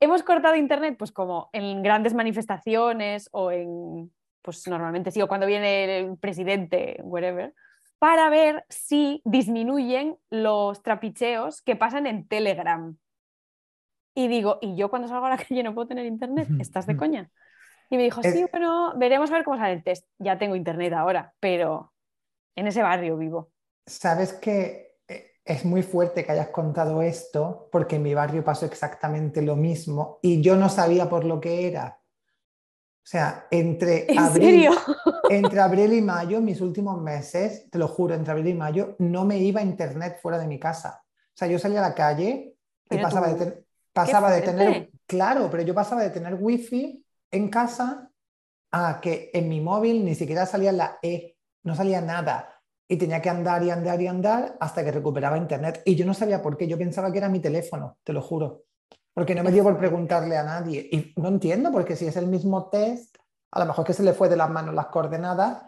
Hemos cortado internet, pues como en grandes manifestaciones o en, pues normalmente sí, o cuando viene el presidente, whatever, para ver si disminuyen los trapicheos que pasan en Telegram. Y digo, ¿y yo cuando salgo a la calle no puedo tener internet? ¿Estás de coña? Y me dijo, sí, bueno, veremos a ver cómo sale el test. Ya tengo internet ahora, pero en ese barrio vivo. ¿Sabes que es muy fuerte que hayas contado esto porque en mi barrio pasó exactamente lo mismo y yo no sabía por lo que era. O sea, entre, abril, entre abril y mayo, mis últimos meses, te lo juro, entre abril y mayo, no me iba a internet fuera de mi casa. O sea, yo salía a la calle y pasaba, de, pasaba de tener, claro, pero yo pasaba de tener wifi en casa Ah, que en mi móvil ni siquiera salía la E, no salía nada. Y tenía que andar y andar y andar hasta que recuperaba internet. Y yo no sabía por qué, yo pensaba que era mi teléfono, te lo juro. Porque no me dio por preguntarle a nadie. Y no entiendo, porque si es el mismo test, a lo mejor que se le fue de las manos las coordenadas,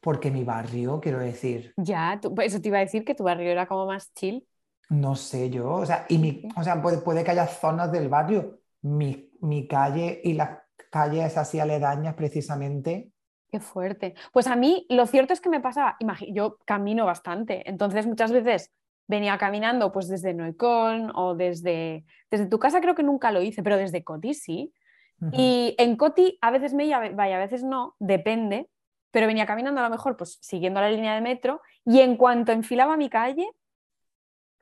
porque mi barrio, quiero decir. Ya, pues eso te iba a decir que tu barrio era como más chill. No sé yo, o sea, y mi, o sea puede, puede que haya zonas del barrio. Mi, mi calle y las calles así aledañas precisamente. Qué fuerte. Pues a mí lo cierto es que me pasa, yo camino bastante, entonces muchas veces venía caminando pues desde Noicon o desde, desde tu casa creo que nunca lo hice, pero desde Coti sí. Y en Coti a veces me iba, vaya, a veces no, depende, pero venía caminando a lo mejor pues siguiendo la línea de metro y en cuanto enfilaba mi calle,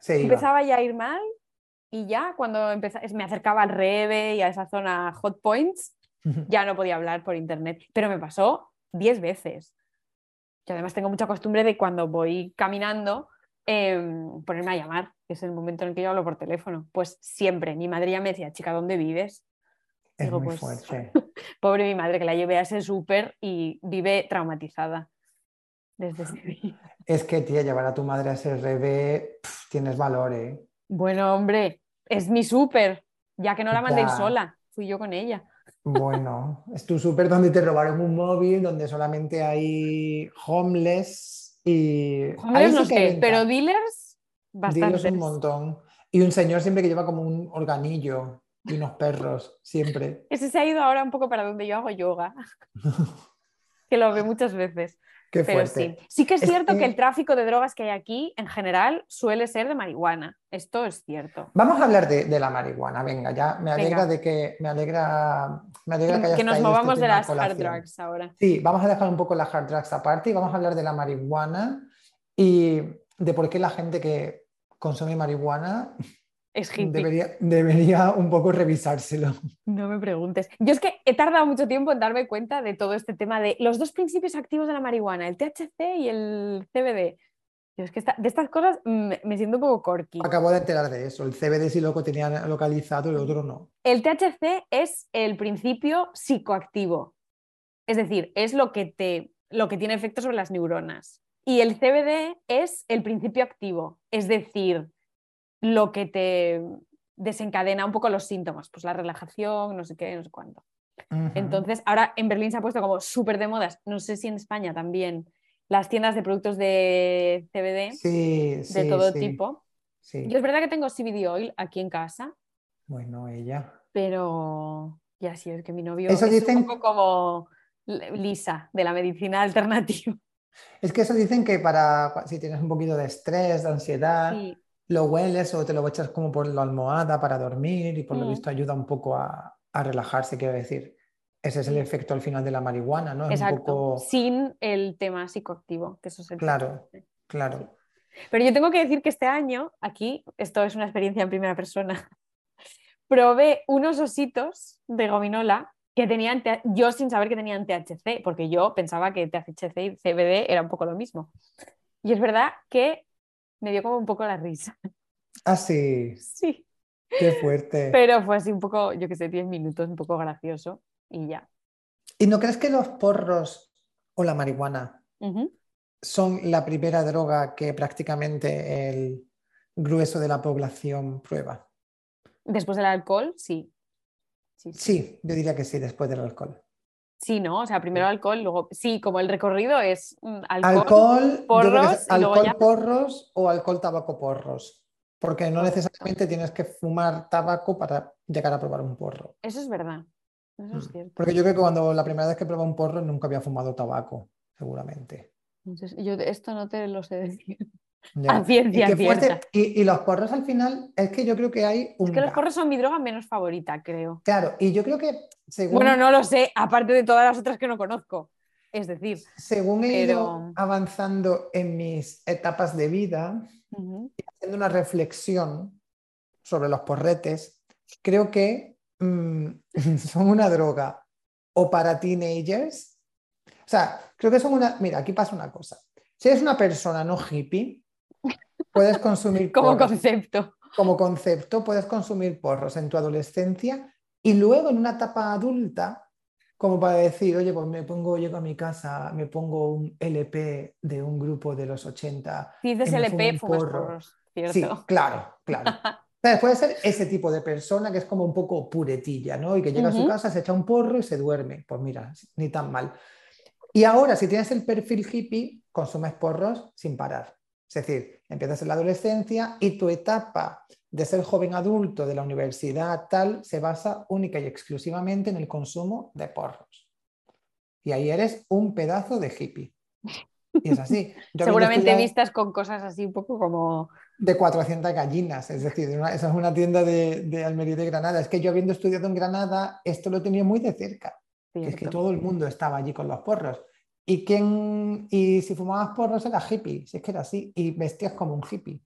empezaba ya a ir mal y ya cuando me acercaba al Reve y a esa zona Hot Points, ya no podía hablar por internet. Pero me pasó 10 veces. Y además tengo mucha costumbre de cuando voy caminando em, ponerme a llamar, que es el momento en el que yo hablo por teléfono. Pues siempre, mi madre ya me decía, chica, ¿dónde vives? Es muy pues, fuerte. Pobre mi madre que la llevé a ese súper y vive traumatizada desde ese Es que, tía, llevar a tu madre a ese revés, tienes valor, ¿eh? Bueno, hombre, es mi súper, ya que no la mandé sola, fui yo con ella. Bueno, es tu súper donde te robaron un móvil, donde solamente hay homeless y... Homeless no sé, pero dealers, bastante. un montón. Y un señor siempre que lleva como un organillo y unos perros, siempre. Ese se ha ido ahora un poco para donde yo hago yoga, que lo veo muchas veces. Pero sí. sí que es, cierto que... el tráfico de drogas que hay aquí, en general, suele ser de marihuana. Esto es cierto. Vamos a hablar de, la marihuana, venga, ya me alegra de que me alegra, me alegra que, que nos este movamos de las hard drugs ahora. Sí, vamos a dejar un poco las hard drugs aparte y vamos a hablar de la marihuana y de por qué la gente que consume marihuana es Debería, debería, un poco revisárselo. No me preguntes. Yo es que he tardado mucho tiempo en darme cuenta de todo este tema de los dos principios activos de la marihuana, el THC y el CBD. Yo es que de estas cosas me, siento un poco corky. Acabo de enterar de eso. El CBD sí lo tenía localizado y el otro no. El THC es el principio psicoactivo. Es decir, es lo que, te, lo que tiene efecto sobre las neuronas. Y el CBD es el principio activo. Es decir, lo que te desencadena un poco los síntomas, pues la relajación, no sé qué, no sé cuánto. Entonces, ahora en Berlín se ha puesto como súper de modas, no sé si en España también, las tiendas de productos de CBD de todo tipo. Yo es verdad que tengo CBD oil aquí en casa. Bueno, ella. Pero ya sí, es que mi novio es un poco como Lisa de la medicina alternativa. Es que eso dicen que para si tienes un poquito de estrés, de ansiedad, lo hueles o te lo echas como por la almohada para dormir y por lo mm. visto ayuda un poco a, relajarse, quiero decir. Ese es el efecto al final de la marihuana, ¿no? Exacto. Sin el tema psicoactivo, que eso es el Claro, claro. Pero yo tengo que decir que este año, aquí, esto es una experiencia en primera persona, probé unos ositos de gominola que tenían, yo sin saber que tenían THC, porque yo pensaba que THC y CBD era un poco lo mismo. Y es verdad que me dio como un poco la risa. Ah, sí. Sí. Qué fuerte. Pero fue así un poco, yo qué sé, 10 minutos, un poco gracioso y ya. ¿Y no crees que los porros o la marihuana son la primera droga que prácticamente el grueso de la población prueba? Después del alcohol, sí. Sí, sí. yo diría que sí, después del alcohol. Sí, ¿no? O sea, primero alcohol, luego sí, como el recorrido es mm, alcohol, porros, alcohol, porros o alcohol, tabaco, porros. Porque no necesariamente tienes que fumar tabaco para llegar a probar un porro. Eso es verdad. Eso es mm. cierto. Porque yo creo que cuando la primera vez que probé un porro nunca había fumado tabaco, seguramente. Entonces, yo esto no te lo sé decir. A ciencia y, y, los porros al final, es que yo creo que hay un. Es que los porros son mi droga menos favorita, creo. Claro, y yo creo que bueno, no lo sé, aparte de todas las otras que no conozco. Es decir, según he ido avanzando en mis etapas de vida y haciendo una reflexión sobre los porretes, creo que mm, son una droga o para teenagers. O sea, creo que son una. Mira, aquí pasa una cosa. Si eres una persona no hippie, puedes consumir. como concepto. Como concepto, puedes consumir porros en tu adolescencia y luego en una etapa adulta como para decir, oye, pues me pongo, llego a mi casa, me pongo un LP de un grupo de los 80. Si dices LP, fumas porro. porros, ¿cierto? Sí, claro, claro. ¿Sabes? Puede ser ese tipo de persona que es como un poco puretilla, ¿no? Y que llega a su casa, se echa un porro y se duerme. Pues mira, ni tan mal. Y ahora, si tienes el perfil hippie, consumes porros sin parar. Es decir, empiezas en la adolescencia y tu etapa de ser joven adulto de la universidad tal se basa única y exclusivamente en el consumo de porros. Y ahí eres un pedazo de hippie. Y es así. Yo Seguramente vistas con cosas así un poco como... de 400 gallinas, es decir, una- esa es una tienda de, de Almería de Granada. Es que yo habiendo estudiado en Granada, esto lo tenía muy de cerca. Es que todo el mundo estaba allí con los porros. ¿Y, quién, y si fumabas porros era hippie, si es que era así, y vestías como un hippie.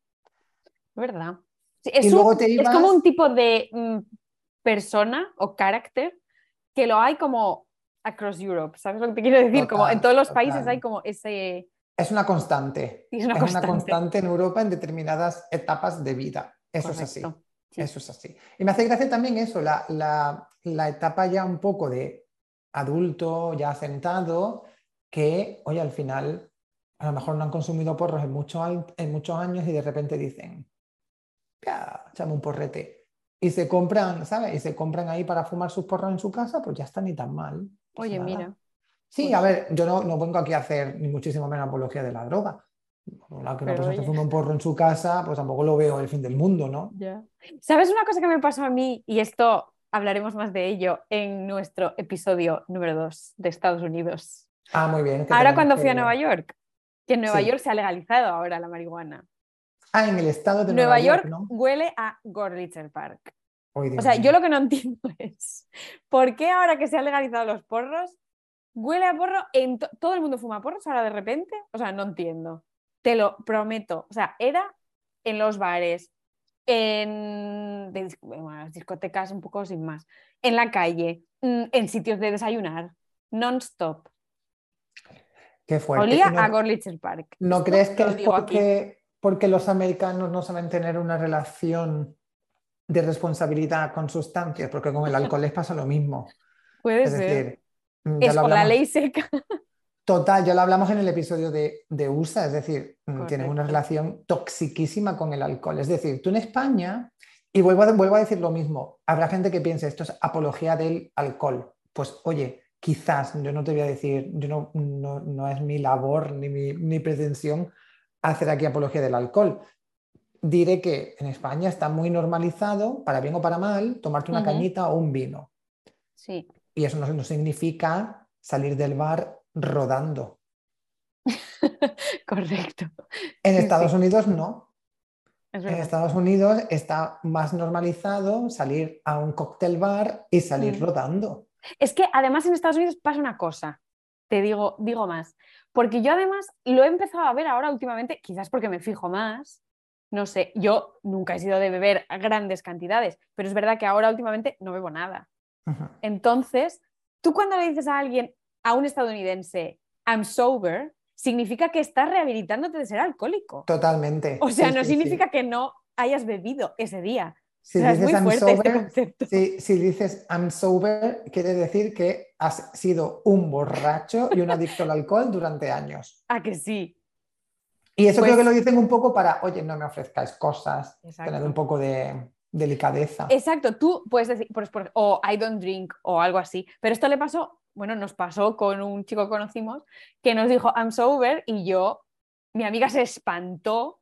¿Verdad? Sí, es, un- te es ibas- como un tipo de mm, persona o carácter que lo hay como across Europe, ¿sabes lo que te quiero decir? como en Total, todos los países total. hay como ese... Es una constante. Es una es constante. una constante en Europa en determinadas etapas de vida. Eso es así. Correcto. Sí. Eso es así. Y me hace gracia también eso, la, la- la etapa ya un poco de adulto, ya sentado, que, oye, al final a lo mejor no han consumido porros en, mucho al- en muchos años y de repente dicen, ya, échame un porrete. Y se compran, ¿sabes? Y se compran ahí para fumar sus porros en su casa, pues ya está ni tan mal. pasa Oye, nada. mira. Sí, Pues a ver, yo no, no vengo aquí a hacer ni muchísimo menos apología de la droga. La que una persona se oye. fuma un porro en su casa, pues tampoco lo veo el fin del mundo, ¿no? Ya. ¿Sabes una cosa que me pasó a mí? Y esto hablaremos más de ello en nuestro episodio número 2 de Estados Unidos. Ah, muy bien. Ahora cuando fui a Nueva York, que en Nueva Sí. York se ha legalizado ahora la marihuana. Ah, en el estado de Nueva, Nueva, York, ¿no? huele a Gorlitzer Park. O sea, yo lo que no entiendo es por qué ahora que se han legalizado los porros, huele a porro en to- todo el mundo fuma porros ahora de repente. O sea, no entiendo. Te lo prometo. O sea, era en los bares, en, de dis- bueno, las discotecas un poco sin más, en la calle, mm, en sitios de desayunar, non-stop. Qué fuerte. Olía ¿Y no, a Gorlitzer Park. ¿no crees que es porque, porque los americanos no saben tener una relación de responsabilidad con sustancias? Porque con el alcohol les pasa lo mismo. Puede Es ser. decir, mm, es por la ley seca. Total, ya lo hablamos en el episodio de, de USA, es decir, mm, tienen una Correcto. relación toxiquísima con el alcohol. Es decir, tú en España, y vuelvo a, vuelvo a decir lo mismo, habrá gente que piense esto es apología del alcohol. Pues oye, quizás, yo no te voy a decir, yo no, no, no es mi labor ni mi, mi pretensión hacer aquí apología del alcohol. Diré que en España está muy normalizado, para bien o para mal, tomarte una cañita o un vino. Sí. Y eso no, no significa salir del bar rodando. Correcto. En Estados sí. Unidos no. Es En. Estados Unidos está más normalizado salir a un cóctel bar y salir rodando. Es que además en Estados Unidos pasa una cosa, te digo, digo más, porque yo además lo he empezado a ver ahora últimamente, quizás porque me fijo más, no sé, yo nunca he sido de beber grandes cantidades, pero es verdad que ahora últimamente no bebo nada. Entonces, tú cuando le dices a alguien, a un estadounidense, I'm sober, significa que estás rehabilitándote de ser alcohólico. Totalmente. O sea, Sí, no sí, significa sí. que no hayas bebido ese día. Si o sea, es dices I'm este sober, concepto. si, si dices I'm sober, quiere decir que has sido un borracho y un adicto al alcohol durante años. ¿A que sí? Y eso Pues- creo que lo dicen un poco para, oye, no me ofrezcáis cosas, Exacto. tener un poco de delicadeza. Exacto, tú puedes decir, pues, o I don't drink o algo así, pero esto le pasó, bueno, nos pasó con un chico que conocimos que nos dijo I'm sober y yo, mi amiga se espantó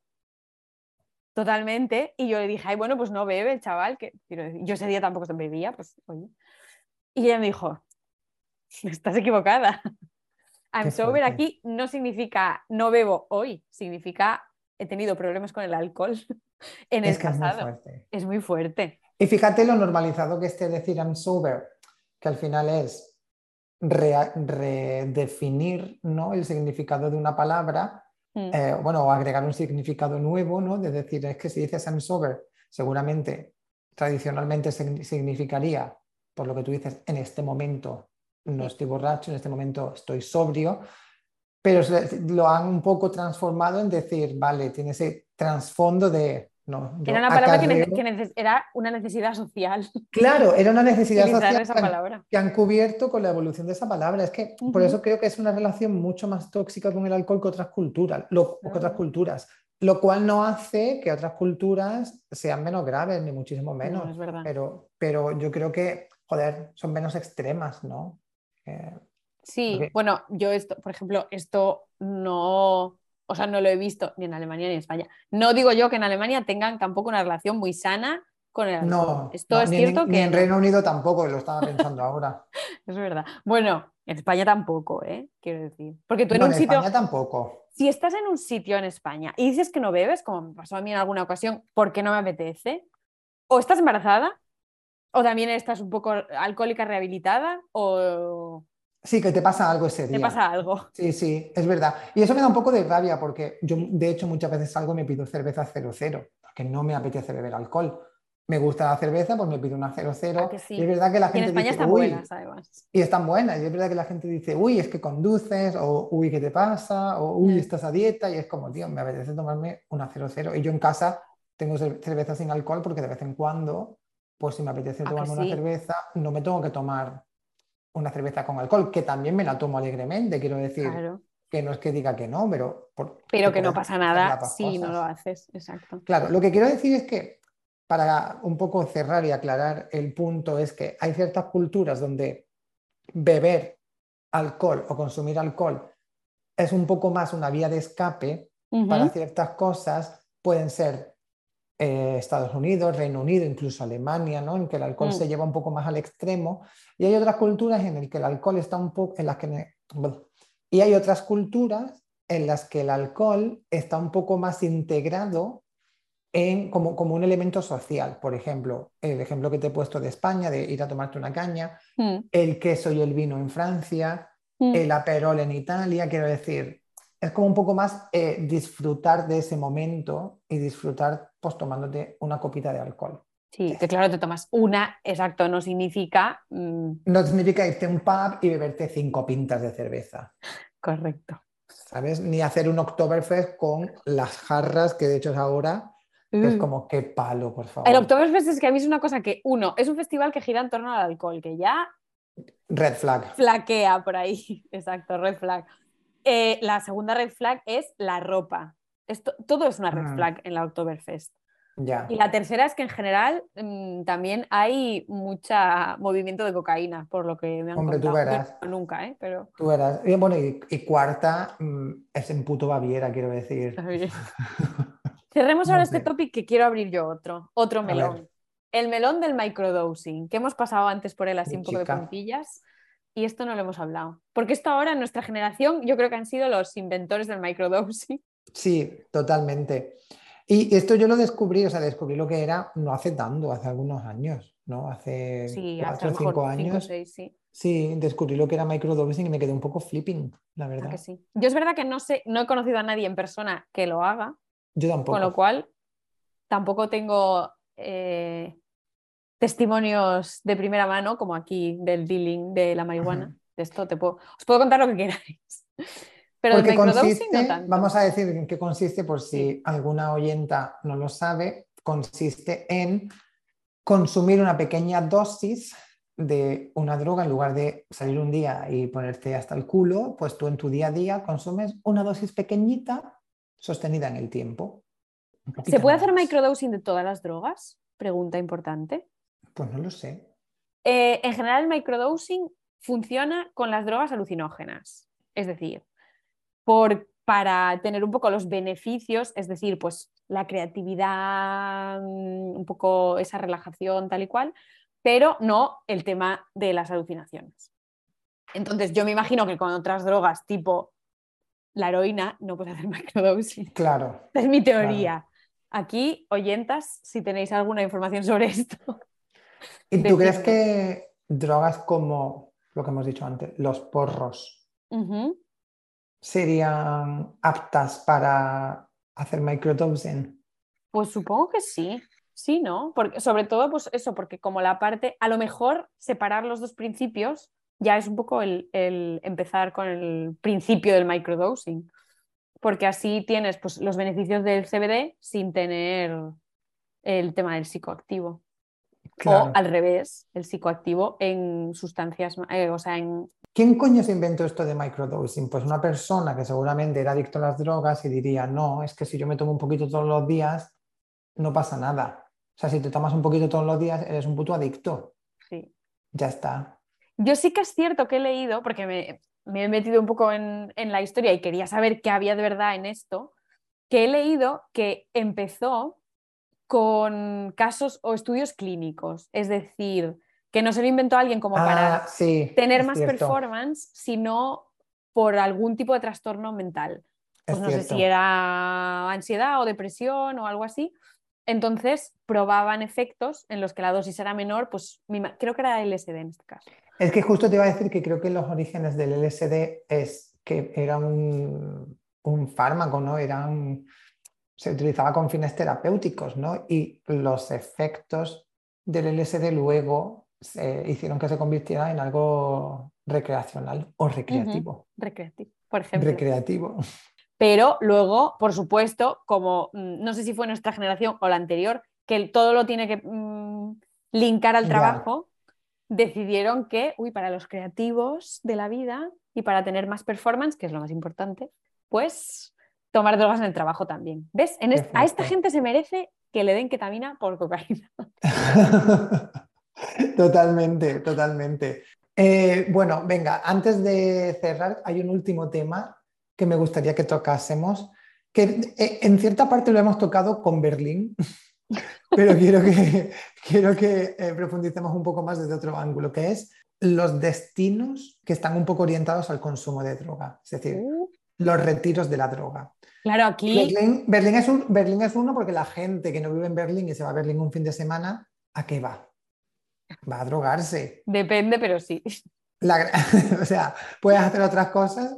totalmente y yo le dije, ay, bueno, pues no bebe el chaval, que yo ese día tampoco bebía, pues oye. Y ella me dijo, estás equivocada. I'm sober aquí no significa no bebo hoy, significa he tenido problemas con el alcohol en es el que es muy fuerte. es muy fuerte. Y fíjate lo normalizado que esté decir I'm sober, que al final es redefinir ¿no? el significado de una palabra, Mm. eh, bueno, o agregar un significado nuevo, ¿no? De decir, es que si dices I'm sober, seguramente tradicionalmente signi- significaría, por lo que tú dices, en este momento no estoy borracho, en este momento estoy sobrio, pero lo han un poco transformado en decir, vale, tiene ese trasfondo de No, Era una palabra que, era una necesidad social. Claro, era una necesidad social esa que han- palabra. que han cubierto con la evolución de esa palabra. Es que por eso creo que es una relación mucho más tóxica con el alcohol que otras culturas, lo, que otras culturas, lo cual no hace que otras culturas sean menos graves, ni muchísimo menos. No, es verdad. pero, pero yo creo que, joder, son menos extremas, ¿no? Eh, Sí, bueno, yo esto, por ejemplo, esto no, o sea, no lo he visto ni en Alemania ni en España. No digo yo que en Alemania tengan tampoco una relación muy sana con el alcohol. no, Esto no, es ni, cierto ni que en no, Reino Unido tampoco, lo estaba pensando ahora. es verdad. Bueno, en España tampoco, ¿eh? Quiero decir. Porque tú en No, un en sitio, España tampoco. si estás en un sitio en España y dices que no bebes, como me pasó a mí en alguna ocasión, porque no me apetece, o estás embarazada, o también estás un poco alcohólica rehabilitada, o Sí, que te pasa algo ese te día. pasa algo. Sí, sí, es verdad. Y eso me da un poco de rabia porque yo, de hecho, muchas veces salgo y me pido cerveza 00, porque no me apetece beber alcohol. Me gusta la cerveza, pues me pido una 00. ¿A que sí? Y es verdad que la Y en gente España dice, están uy, buenas, además. y están buenas. Y es verdad que la gente dice, uy, es que conduces, o uy, ¿qué te pasa? O uy, Mm. estás a dieta. Y es como, tío, me apetece tomarme una 00. Y yo en casa tengo cer- cerveza sin alcohol porque de vez en cuando, pues si me apetece ¿A que tomarme una cerveza, no me tengo que tomar una cerveza con alcohol, que también me la tomo alegremente, quiero decir Claro. que no es que diga que no, pero... por- Pero que no pasa nada si no lo haces, exacto. Claro, lo que quiero decir es que para un poco cerrar y aclarar el punto es que hay ciertas culturas donde beber alcohol o consumir alcohol es un poco más una vía de escape para ciertas cosas, pueden ser eh, Estados Unidos, Reino Unido, incluso Alemania, ¿no? en que el alcohol Mm. se lleva un poco más al extremo, y hay otras culturas en las que el alcohol está un poco, en las que, y hay otras culturas en las que el alcohol está un poco más integrado en, como, como un elemento social. Por ejemplo, el ejemplo que te he puesto de España, de ir a tomarte una caña, Mm, el queso y el vino en Francia, mm. el aperol en Italia, quiero decir, es como un poco más eh, disfrutar de ese momento y disfrutar pues tomándote una copita de alcohol. Sí, que claro, te tomas una, exacto, no significa mm, No significa irte a un pub y beberte cinco pintas de cerveza, correcto. ¿sabes? Ni hacer un Oktoberfest con las jarras, que de hecho es ahora, que es Mm. como qué palo, por favor. El Oktoberfest es que a mí es una cosa que, uno, es un festival que gira en torno al alcohol, que ya Red flag. flaquea por ahí. Exacto, red flag. Eh, la segunda red flag es la ropa. Esto, todo es una red flag en la Oktoberfest. Ya. Y la tercera es que en general mm, también hay mucha movimiento de cocaína, por lo que me han Hombre, tú contado. Verás. no, nunca, ¿eh? Pero Tú eras. Y bueno, y, y cuarta mm, es en puto Baviera, quiero decir. Cerremos No ahora este topic que quiero abrir yo otro, otro melón. El melón del microdosing, que hemos pasado antes por él así Mi un poco de puntillas. Y esto no lo hemos hablado. Porque esto ahora en nuestra generación yo creo que han sido los inventores del microdosing. Sí, totalmente. Y esto yo lo descubrí, o sea, descubrí lo que era no hace tanto, hace algunos años, ¿no? Hace Sí, cuatro o cinco años. seis, sí. Sí, descubrí lo que era microdosing y me quedé un poco flipping, la ¿A verdad. Ah, que sí? Yo es verdad que no sé, no he conocido a nadie en persona que lo haga, Yo tampoco. con lo cual tampoco tengo eh, testimonios de primera mano, como aquí del dealing de la marihuana. De esto te puedo, os puedo contar lo que queráis. Pero el consiste, no tanto. vamos a decir en qué consiste por si alguna oyenta no lo sabe, consiste en consumir una pequeña dosis de una droga en lugar de salir un día y ponerte hasta el culo, pues tú en tu día a día consumes una dosis pequeñita sostenida en el tiempo. ¿Se puede hacer más. microdosing de todas las drogas? Pregunta importante. Pues no lo sé. Eh, en general, el microdosing funciona con las drogas alucinógenas. Es decir, por, para tener un poco los beneficios, es decir, pues la creatividad, mm, un poco esa relajación tal y cual, pero no el tema de las alucinaciones. Entonces, yo me imagino que con otras drogas tipo la heroína no puedes hacer microdosing. Claro. Esta es mi teoría. Aquí, oyentas, si tenéis alguna información sobre esto. ¿Y tú crees que drogas como lo que hemos dicho antes, los porros, serían aptas para hacer microdosing? Pues supongo que sí, sí, ¿no? Porque, sobre todo, pues eso, porque como la parte, a lo mejor separar los dos principios ya es un poco el, el empezar con el principio del microdosing, porque así tienes pues, los beneficios del CBD sin tener el tema del psicoactivo. O al revés, el psicoactivo en sustancias, eh, o sea, en... ¿Quién coño se inventó esto de microdosing? Pues una persona que seguramente era adicto a las drogas y diría, no, es que si yo me tomo un poquito todos los días, no pasa nada. O sea, si te tomas un poquito todos los días, eres un puto adicto. Sí. Ya está. Yo sí que es cierto que he leído, porque me, he metido un poco en, en la historia y quería saber qué había de verdad en esto, que he leído que empezó con casos o estudios clínicos, es decir, que no se lo inventó alguien como para Ah, sí, tener más cierto, performance, sino por algún tipo de trastorno mental. Pues es no sé si era ansiedad o depresión o algo así. Entonces probaban efectos en los que la dosis era menor, pues creo que era LSD en este caso. Es que justo te iba a decir que creo que los orígenes del LSD es que era un, un fármaco, ¿no? Era un- se utilizaba con fines terapéuticos, ¿no? Y los efectos del LSD luego se hicieron que se convirtiera en algo recreacional o recreativo. Recreativo, por ejemplo. Recreativo. Pero luego, por supuesto, como mm, no sé si fue nuestra generación o la anterior, que todo lo tiene que mm, linkar al Ya. trabajo, decidieron que, uy, para los creativos de la vida y para tener más performance, que es lo más importante, pues tomar drogas en el trabajo también. ¿Ves? En a esta gente se merece que le den ketamina por cocaína. Totalmente, totalmente. Eh, bueno, venga, antes de cerrar, hay un último tema que me gustaría que tocásemos, que eh, en cierta parte lo hemos tocado con Berlín, pero quiero que, quiero que eh, profundicemos un poco más desde otro ángulo, que es los destinos que están un poco orientados al consumo de droga, es decir, Uh, los retiros de la droga. claro, aquí Berlín, Berlín es un, Berlín es uno porque la gente que no vive en Berlín y se va a Berlín un fin de semana, ¿a qué va? Va a drogarse. depende, pero sí. La o sea, puedes hacer otras cosas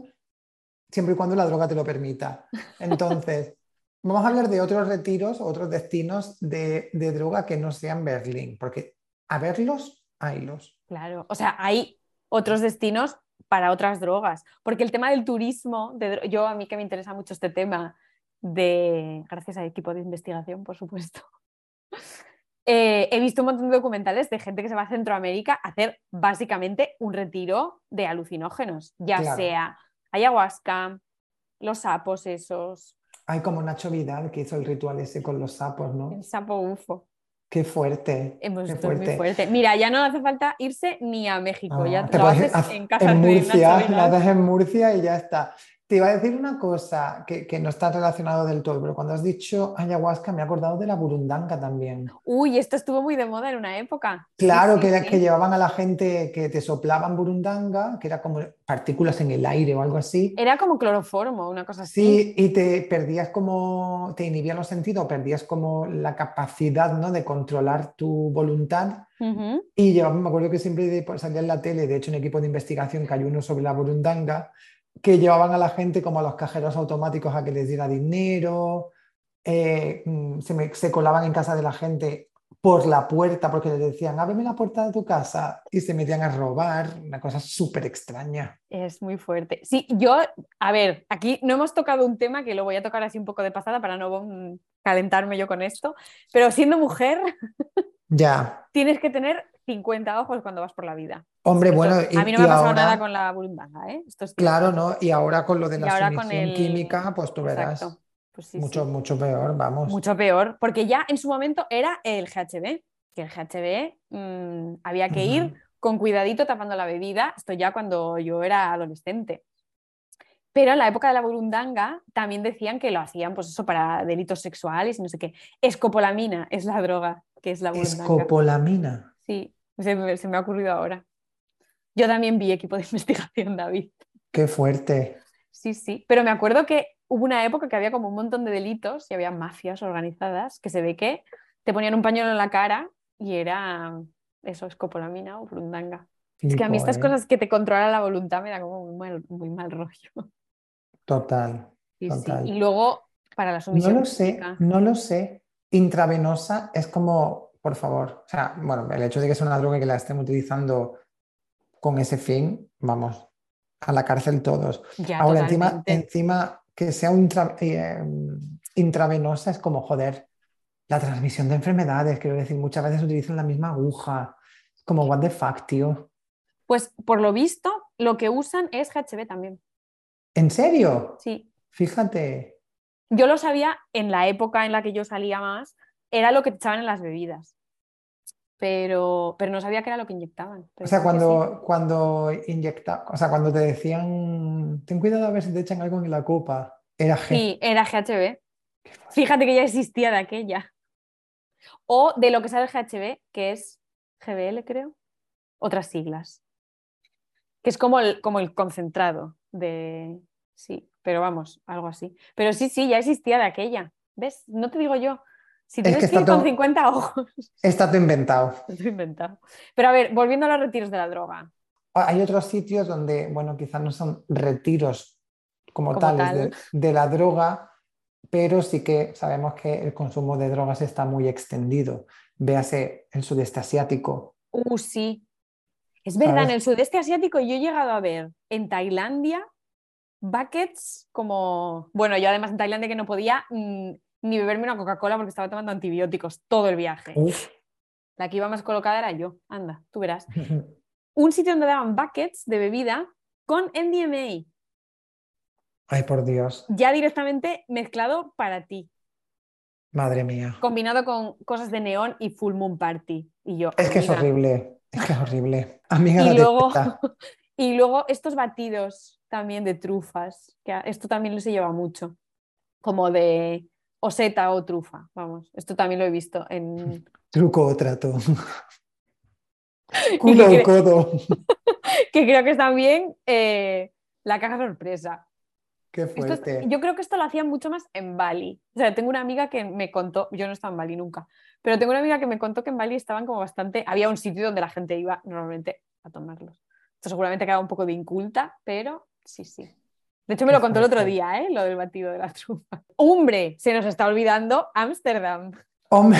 siempre y cuando la droga te lo permita. Entonces, vamos a hablar de otros retiros, otros destinos de, de droga que no sean Berlín, porque a verlos, haylos. Claro, o sea, hay otros destinos para otras drogas, porque el tema del turismo, de yo a mí que me interesa mucho este tema, de, gracias al equipo de investigación, por supuesto, eh, he visto un montón de documentales de gente que se va a Centroamérica a hacer básicamente un retiro de alucinógenos, ya Claro. sea ayahuasca, los sapos esos, Hay como Nacho Vidal que hizo el ritual ese con los sapos, ¿no? el sapo UFO. Qué fuerte. Hemos qué visto muy fuerte. Mira, ya no hace falta irse ni a México, No, ya te lo haces en casa en Murcia, lo haces en Murcia y ya está. Te iba a decir una cosa que, que no está relacionado del todo, pero cuando has dicho ayahuasca me he acordado de la burundanga también. Uy, esto estuvo muy de moda en una época. Claro, sí, que, sí. que llevaban a la gente que te soplaban burundanga, que era como partículas en el aire o algo así. Era como cloroformo, una cosa así. Sí, y te perdías como, te inhibían los sentidos, perdías como la capacidad, ¿no? de controlar tu voluntad. Ujú. Y yo me acuerdo que siempre pues, salía en la tele, de hecho, un equipo de investigación que hay uno sobre la burundanga, que llevaban a la gente como a los cajeros automáticos a que les diera dinero, eh, mm, se, me- se colaban en casa de la gente por la puerta porque les decían, ábreme la puerta de tu casa y se metían a robar, una cosa súper extraña. Es muy fuerte. Sí, yo, a ver, aquí no hemos tocado un tema que lo voy a tocar así un poco de pasada para no mm, calentarme yo con esto, pero siendo mujer Ya, tienes que tener 50 ojos cuando vas por la vida. hombre, bueno, y, a mí no me ha pasado ahora- nada con la burundanga, ¿eh? Esto es Claro. ¿no? Y ahora con lo de la el- química, pues tú verás, Exacto. Pues sí, mucho, sí. mucho peor, vamos. Mucho peor, porque ya en su momento era el GHB, que el GHB mm, había que ir con cuidadito tapando la bebida, esto ya cuando yo era adolescente. Pero en la época de la burundanga también decían que lo hacían pues eso para delitos sexuales y no sé qué. Escopolamina es la droga que es la burundanga. Escopolamina. Sí, se me, se me ha ocurrido ahora. Yo también vi equipo de investigación, David. Qué fuerte. Sí, sí, pero me acuerdo que hubo una época que había como un montón de delitos y había mafias organizadas que se ve que te ponían un pañuelo en la cara y era eso, escopolamina o burundanga. Es que a mí Flipo, estas ¿eh? cosas que te controlan la voluntad me da como muy mal, muy mal rollo. Total. Sí, sí. Total. Y luego para la No sumisión lo sé, no lo sé. Intravenosa es como, por favor, o sea, bueno, el hecho de que sea una droga y que la estén utilizando con ese fin, vamos, a la cárcel todos. Ya, Ahora, encima, totalmente. encima que sea un eh, intravenosa es como joder. La transmisión de enfermedades, quiero decir, muchas veces utilizan la misma aguja, como what the fuck, tío. Pues por lo visto, lo que usan es GHB también. ¿En serio? Sí. Fíjate. Yo lo sabía en la época en la que yo salía más, era lo que te echaban en las bebidas. Pero, pero no sabía que era lo que inyectaban. O sea, cuando, cuando inyecta, o sea, cuando te decían, ten cuidado a ver si te echan algo en la copa, era G. Sí, era GHB. Fíjate que ya existía de aquella. O de lo que sale el GHB, que es GBL, creo. Otras siglas. Que es como el, como el concentrado de. Sí, pero vamos, algo así. Pero sí, sí, ya existía de aquella. ¿Ves? No te digo yo. Si tienes que, ir con 50 ojos. Está todo inventado. Está inventado. Pero a ver, volviendo a los retiros de la droga. Ah, hay otros sitios donde, bueno, quizás no son retiros como, tales de, la droga, pero sí que sabemos que el consumo de drogas está muy extendido. Véase el sudeste asiático. Uh, sí. Es verdad, en el sudeste asiático yo he llegado a ver en Tailandia buckets como, bueno, yo además en Tailandia que no podía mm, ni beberme una Coca-Cola porque estaba tomando antibióticos todo el viaje. La que iba más colocada era yo, anda, tú verás. Un sitio donde daban buckets de bebida con MDMA. Ay, por Dios. Ya directamente mezclado para ti. Madre mía. Combinado con cosas de neón y full moon party. Y yo. Es que es horrible. Es que es horrible. Amiga, y, luego, y luego estos batidos también de trufas, que esto también se lleva mucho. Como de o seta o trufa, vamos. Esto también lo he visto en... Truco o trato. Culo o codo. que creo que es también eh, la caja sorpresa. Qué fuerte. yo creo que esto lo hacían mucho más en Bali. O sea, tengo una amiga que me contó, yo no estaba en Bali nunca, pero tengo una amiga que me contó que en Bali estaban como bastante, había un sitio donde la gente iba normalmente a tomarlos. Esto seguramente queda un poco de inculta, pero sí, sí. De hecho, me lo contó el otro día, ¿eh? lo del batido de la trufa. Hombre, se nos está olvidando Ámsterdam. Hombre,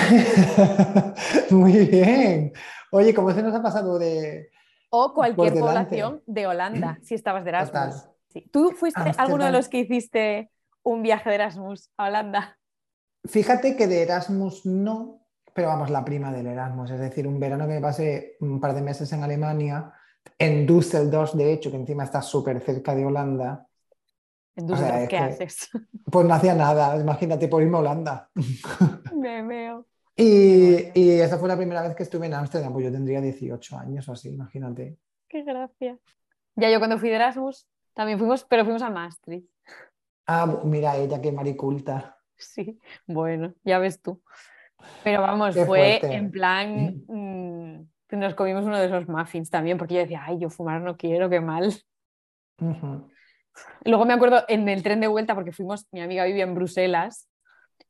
muy bien. Oye, ¿cómo se nos ha pasado de... O cualquier población de Holanda, si estabas de Erasmus. ¿Tú fuiste alguno de los que hiciste un viaje de Erasmus a Holanda? Fíjate que de Erasmus no, pero vamos, la prima del Erasmus. Es decir, un verano que me pasé un par de meses en Alemania, en Düsseldorf, de hecho, que encima está súper cerca de Holanda, ¿qué haces? Pues no hacía nada, imagínate por irme a Holanda. Me veo. Y, y, esa fue la primera vez que estuve en Ámsterdam, pues yo tendría 18 años o así, imagínate. Qué gracia. Ya yo cuando fui de Erasmus también fuimos, pero fuimos a Maastricht. Ah, mira ella, qué mariculta. Sí, bueno, ya ves tú. Pero vamos, fue en plan, mm, nos comimos uno de esos muffins también, porque yo decía, ay, yo fumar no quiero, qué mal. Luego me acuerdo en el tren de vuelta, porque fuimos, mi amiga vivía en Bruselas,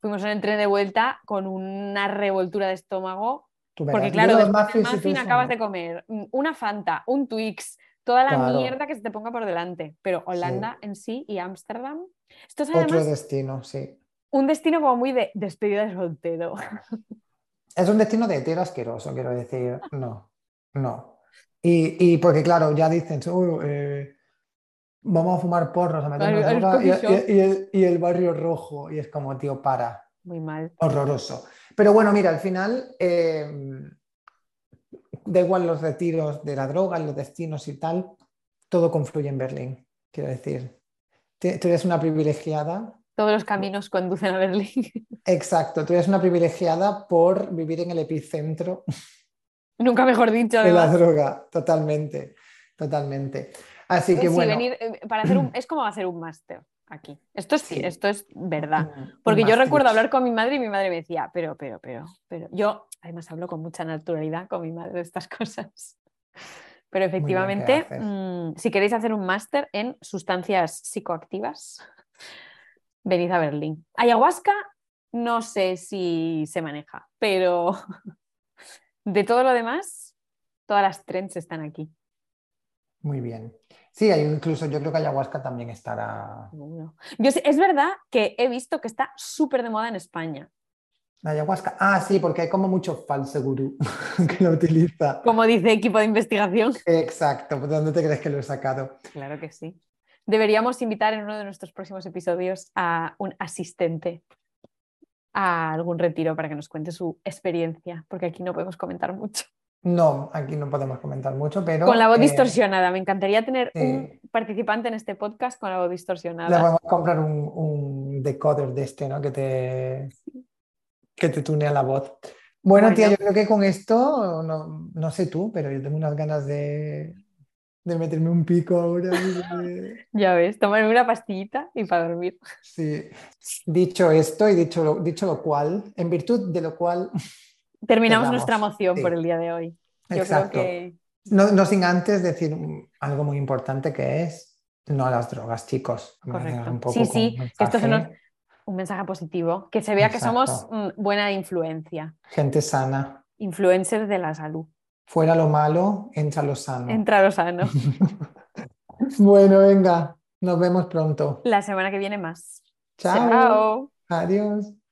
fuimos en el tren de vuelta con una revoltura de estómago. Porque claro, del muffin acabas de comer una Fanta, un Twix, toda la mierda que se te ponga por delante. Pero Holanda en sí y Ámsterdam. Esto es Otro destino, sí. Un destino como muy de despedida de soltero. Es un destino de hetero asqueroso, quiero decir. No, no. Y, y porque, claro, ya dicen, eh, vamos a fumar porros, a meternos y, el, barrio rojo. Y es como, tío, para. Muy mal. Horroroso. Pero bueno, mira, al final, eh, da igual los retiros de la droga, los destinos y tal, todo confluye en Berlín, quiero decir. Tú eres una privilegiada. Todos los caminos conducen a Berlín. Exacto, tú eres una privilegiada por vivir en el epicentro. Nunca mejor dicho. De la droga, totalmente, totalmente. Así que bueno. Eh, para hacer es como hacer un máster aquí. Esto es, sí. esto es verdad. Porque yo recuerdo hablar con mi madre y mi madre me decía, pero, pero, pero, pero. Yo además hablo con mucha naturalidad con mi madre de estas cosas. Pero efectivamente, mm, si queréis hacer un máster en sustancias psicoactivas, venid a Berlín. Ayahuasca, no sé si se maneja, pero de todo lo demás, todas las trends están aquí. Muy bien. Sí, hay incluso yo creo que ayahuasca también estará. Yo es verdad que he visto que está súper de moda en España. La ayahuasca. Ah, sí, porque hay como mucho falso gurú que lo utiliza. Como dice equipo de investigación. Exacto, ¿de dónde te crees que lo he sacado? Claro que sí. Deberíamos invitar en uno de nuestros próximos episodios a un asistente a algún retiro para que nos cuente su experiencia, porque aquí no podemos comentar mucho. No, aquí no podemos comentar mucho, pero... Con la voz eh, distorsionada, me encantaría tener un participante en este podcast con la voz Le distorsionada. vamos a comprar un, un decoder de este, ¿no? Que te, que te tunea la voz. Bueno, tía, Bueno. yo creo que con esto, no, no sé tú, pero yo tengo unas ganas de, de meterme un pico ahora. de- Ya ves, tomarme una pastillita y para dormir. Sí. Dicho esto y dicho lo, dicho lo cual, en virtud de lo cual, Terminamos nuestra moción sí. por el día de hoy. Yo exacto. creo que No, no sin antes decir algo muy importante que es no a las drogas, chicos. Correcto. un poco Sí, sí, que esto nos- un mensaje positivo, que se vea que somos mm, buena influencia, Gente sana. influencers de la salud. Fuera lo malo, entra lo sano. Entra lo sano. Bueno, venga, nos vemos pronto. La semana que viene más. Chao. Chao. Adiós.